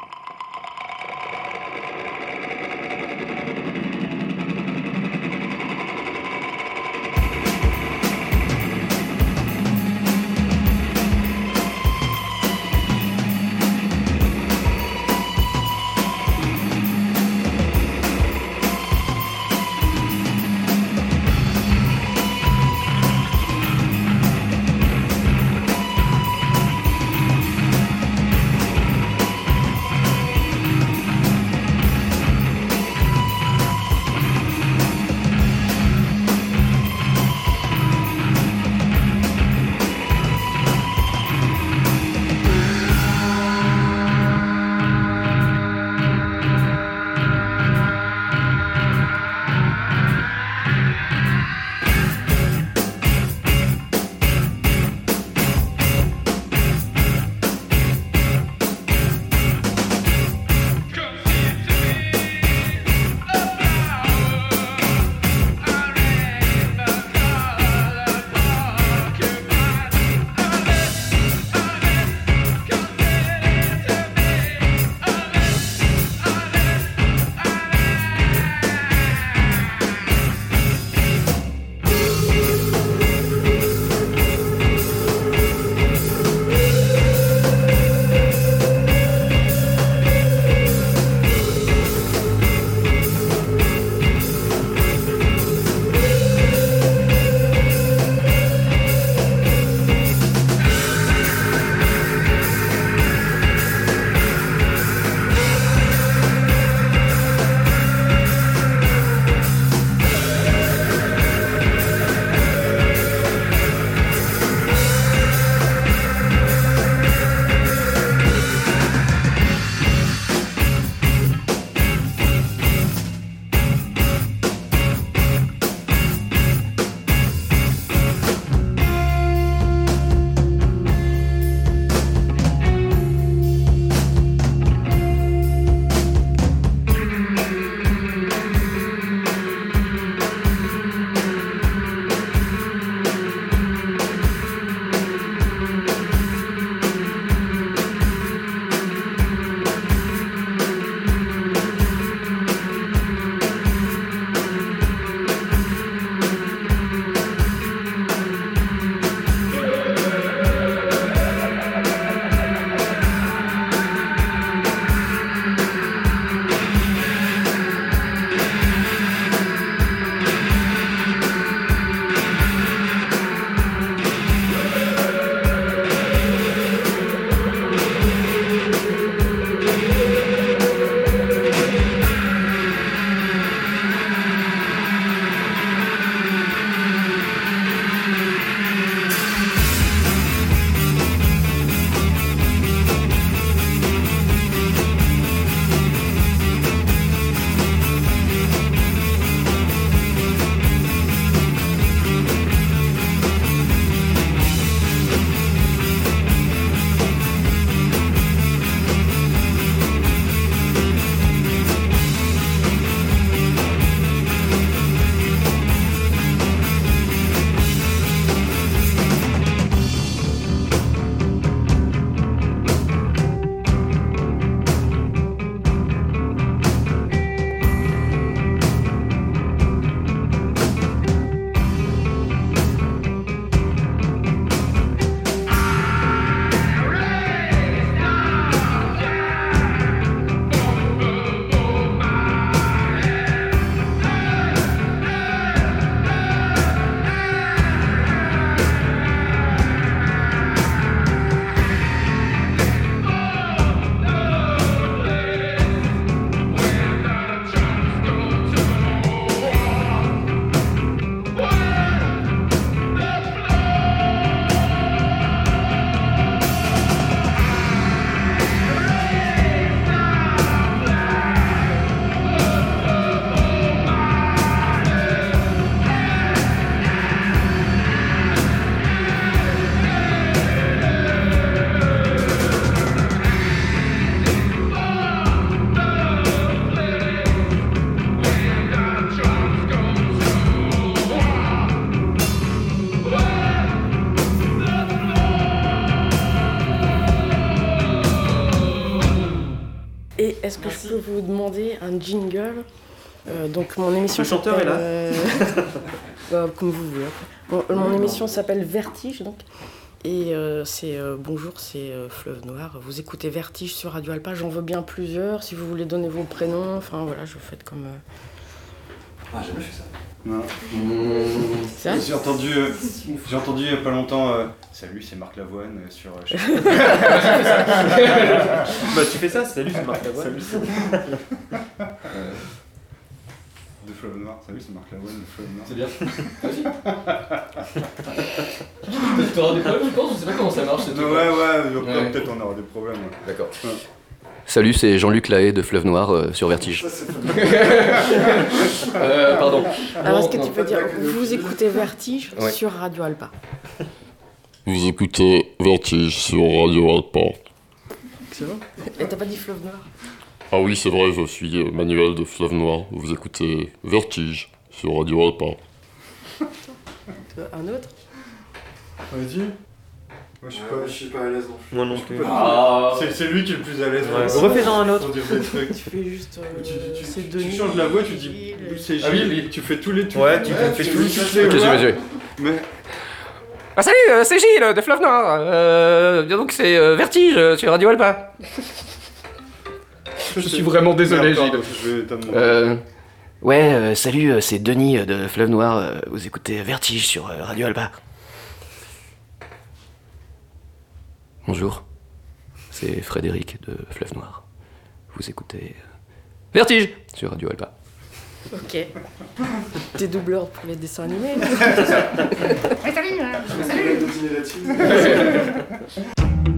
Vous demander un jingle Euh, Donc mon émission Le chanteur est s'appelle, là. euh, bah, Comme vous voulez. Bon, mon émission s'appelle Vertige donc. Et euh, c'est euh, bonjour, c'est euh, Fleuve Noir. Vous écoutez Vertige sur Radio Alpa. J'en veux bien plusieurs. Si vous voulez donner vos prénoms, enfin voilà, je vous faites comme. euh, Ah, j'ai jamais fait ça. Non. Vrai? J'ai entendu, euh, j'ai entendu il y a pas longtemps. Salut, c'est Marc Lavoine euh, sur. euh, sais Bah, tu fais ça, salut, c'est Marc Lavoine. Salut, Euh, De Fleuve Noir. Salut, c'est Marc Lavoine de Fleuve Noir. C'est bien. Vas-y. Tu auras des problèmes, je pense, je sais pas comment ça marche. Ouais, ouais, Ouais. peut-être on aura des problèmes. ouais. D'accord. Salut, c'est Jean-Luc Lahaye de Fleuve Noir euh, sur Vertige. Euh, pardon. Alors est-ce que tu peux dire vous écoutez Vertige Ouais. sur Radio Alpa? Vous écoutez Vertige sur Radio Alpa. Excellent. Et t'as pas dit Fleuve Noir? Ah oui, c'est vrai, je suis Manuel de Fleuve Noir. Vous écoutez Vertige sur Radio Alpa. Euh, Un autre? Vas-y. Moi, je suis pas, je suis pas à l'aise non plus. Moi non Je peux plus. pas Ah. C'est- C'est lui qui est le plus à l'aise. Ouais. Refais-en un autre. Tu fais juste. euh, Tu, tu- tu- c'est tu Denis, changes la voix, tu dis c'est Ah oui, tu fais tous les tu Ouais, tu fais tous tous les Ok, voix, vas-y, vas-y. Mais Ah salut, euh, c'est Gilles de Fleuve Noir. Euh, donc c'est euh, Vertige euh, sur Radio Alpa. Je suis vraiment désolé, Gilles. Je vais. Euh, ouais, euh, salut, euh, c'est Denis euh, de Fleuve Noir. euh, vous écoutez Vertige sur euh, Radio Alpa. Bonjour, c'est Frédéric de Fleuve Noir. Vous écoutez euh, Vertige sur Radio Alpa. Ok. T'es doubleur pour les dessins animés. Hi,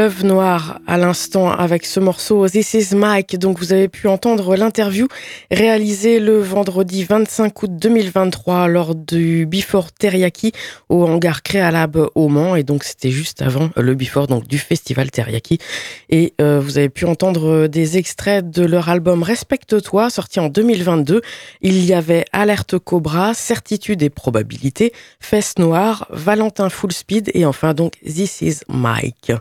Fleuve Noir à l'instant avec ce morceau This is Mike. Donc vous avez pu entendre l'interview réalisée le vendredi 25 août 2023 lors du Before Teriyaki au hangar Créalab au Mans. Et donc c'était juste avant le Before donc du festival Teriyaki. Et euh, vous avez pu entendre des extraits de leur album Respecte-toi sorti en 2022. Il y avait Alerte Cobra, Certitude et Probabilité, Fesse Noire, Valentin Full Speed et enfin donc This is Mike.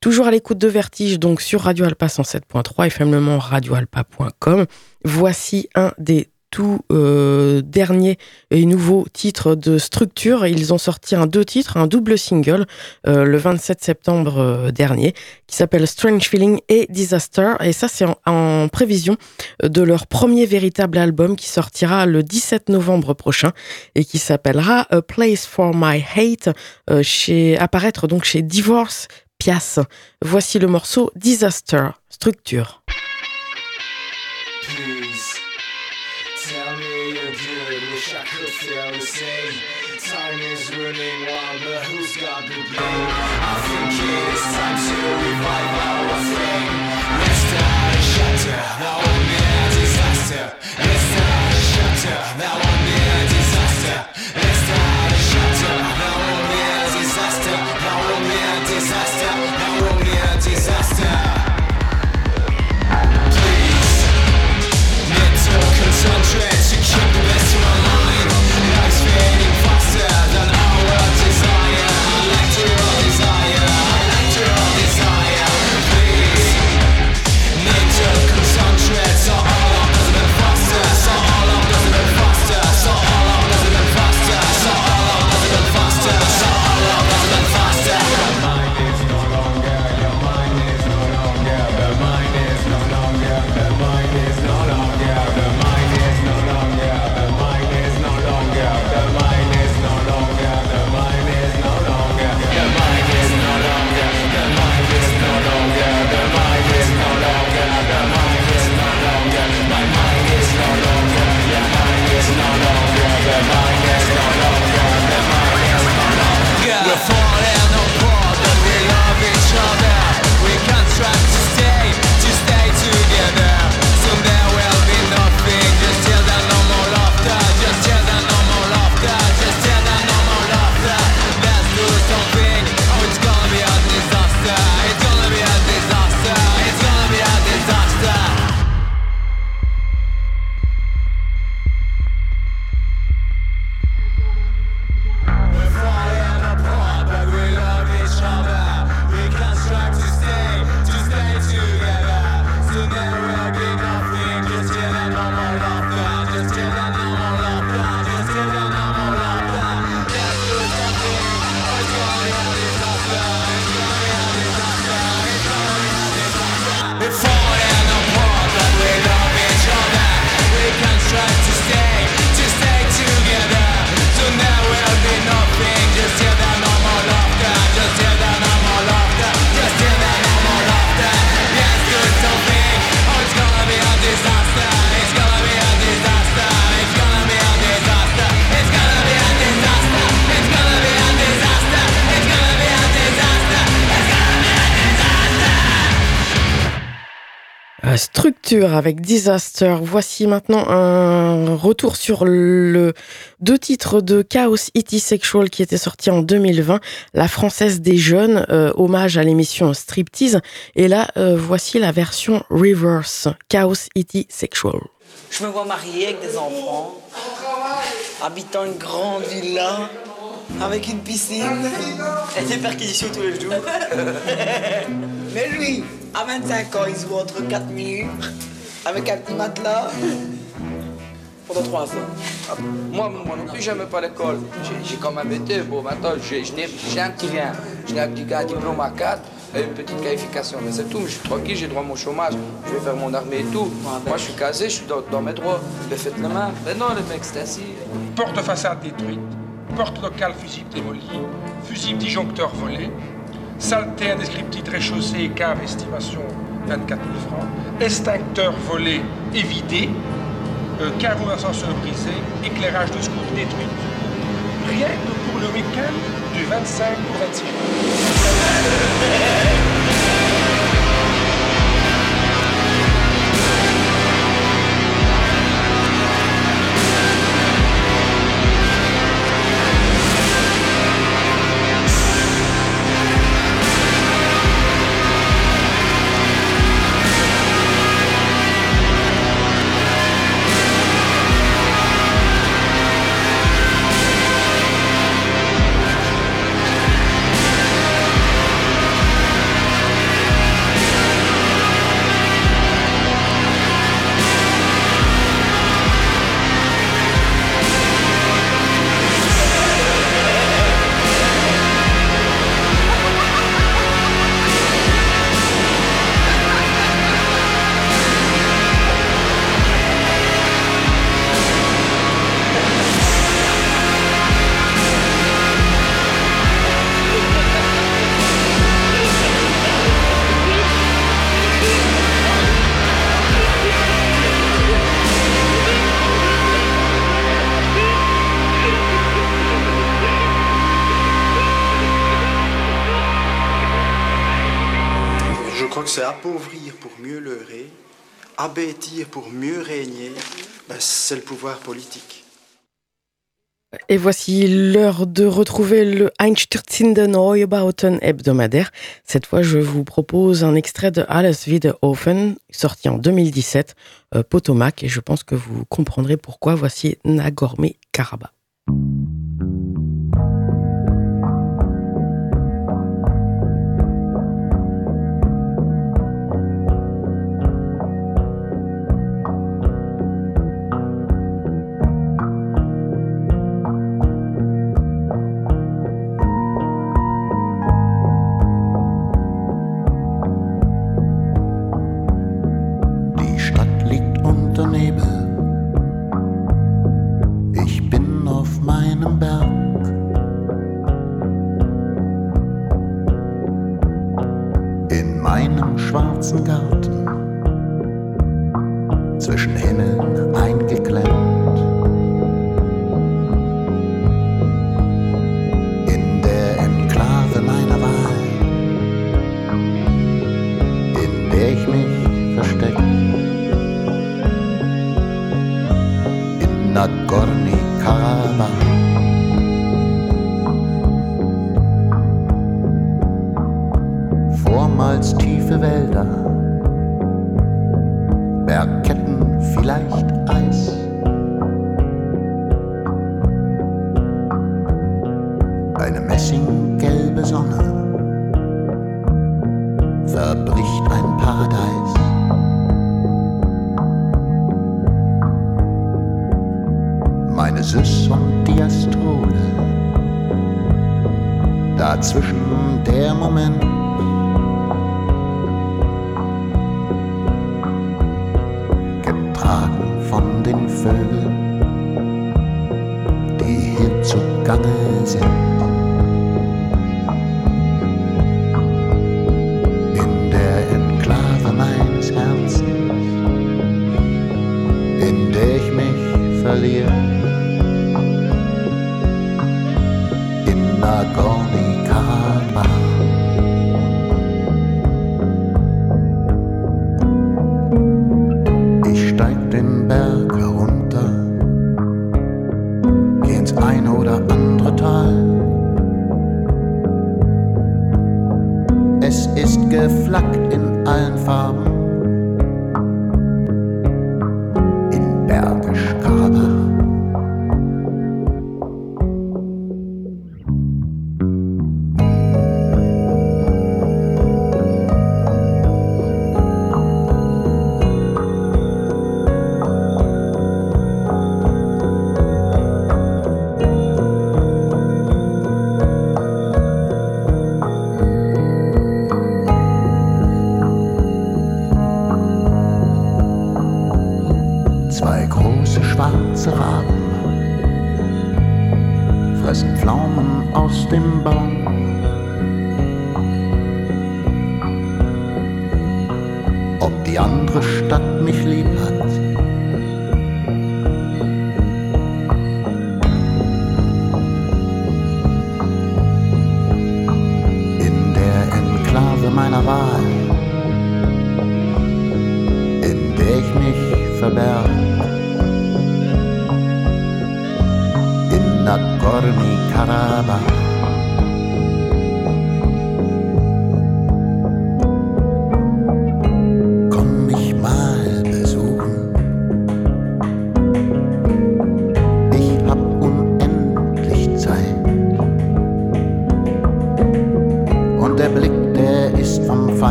Toujours à l'écoute de Vertige, donc sur Radio Alpa 107.3 et faiblement radioalpa.com. Voici un des tout euh, derniers et nouveaux titres de Structure. Ils ont sorti un deux titres, un double single euh, le 27 septembre euh, dernier qui s'appelle Strange Feeling et Disaster. Et ça, c'est en, prévision de leur premier véritable album qui sortira le 17 novembre prochain et qui s'appellera A Place for My Hate, euh, chez, apparaître donc chez Divorce Voici le morceau Disaster, Structure. Avec Disaster. Voici maintenant un retour sur le deux titres de Chaos E.T. Sexual qui était sorti en 2020, La Française des Jeunes, euh, hommage à l'émission Striptease. Et là, euh, voici la version Reverse, Chaos E.T. Sexual. Je me vois mariée avec des enfants, habitant une grande villa, avec une piscine et des perquisitions tous les jours. Mais lui, à 25 ans, il se voit entre 4 murs, avec un petit matelas, pendant 3 ans. Moi, moi non plus, j'aimais pas l'école. J'ai- J'ai comme un BT, bon, maintenant, j'ai je n'ai- j'ai un petit rien. Je n'ai un petit gars, un diplôme à 4 et une petite qualification. Mais c'est tout, mais je suis tranquille, j'ai droit à mon chômage. Je vais faire mon armée et tout. Moi, je suis casé, je suis dans, dans mes droits. Mais faites le main. Mais non, les mecs, c'est assis. Porte façade détruite, porte locale fusible démolie, fusible disjoncteur volé, saleté indescriptible réchaussée, cave estimation 24 000 francs, extincteur volé et vidé, euh, carreau d'ascenseur brisé, éclairage de secours détruit. Rien que pour le week-end du 25 au 26 juin. pour mieux régner, ben, c'est le pouvoir politique. Et voici l'heure de retrouver le Einstürzenden Neubauten hebdomadaire. Cette fois, je vous propose un extrait de Alles Wiederhofen, sorti en 2017, euh, Potomac, et je pense que vous comprendrez pourquoi. Voici Nagorno-Karabakh. einem schwarzen Garten. Zwischen Himmeln ein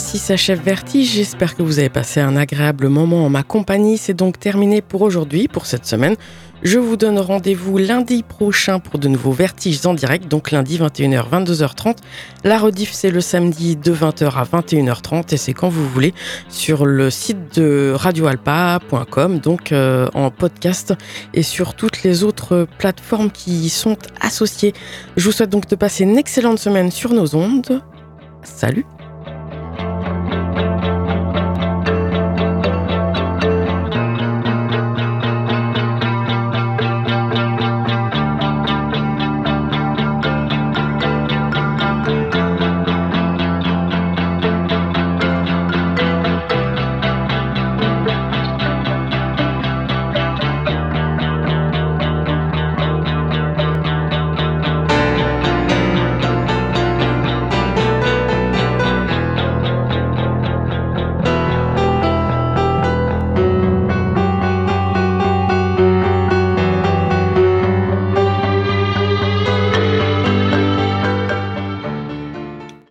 Ainsi s'achève Vertige. J'espère que vous avez passé un agréable moment en ma compagnie. C'est donc terminé pour aujourd'hui, pour cette semaine. Je vous donne rendez-vous lundi prochain pour de nouveaux Vertiges en direct, donc lundi 21h, 22h30. La rediff, c'est le samedi de 20h à 21h30 et c'est quand vous voulez sur le site de radioalpa.com, donc euh, en podcast et sur toutes les autres plateformes qui y sont associées. Je vous souhaite donc de passer une excellente semaine sur nos ondes. Salut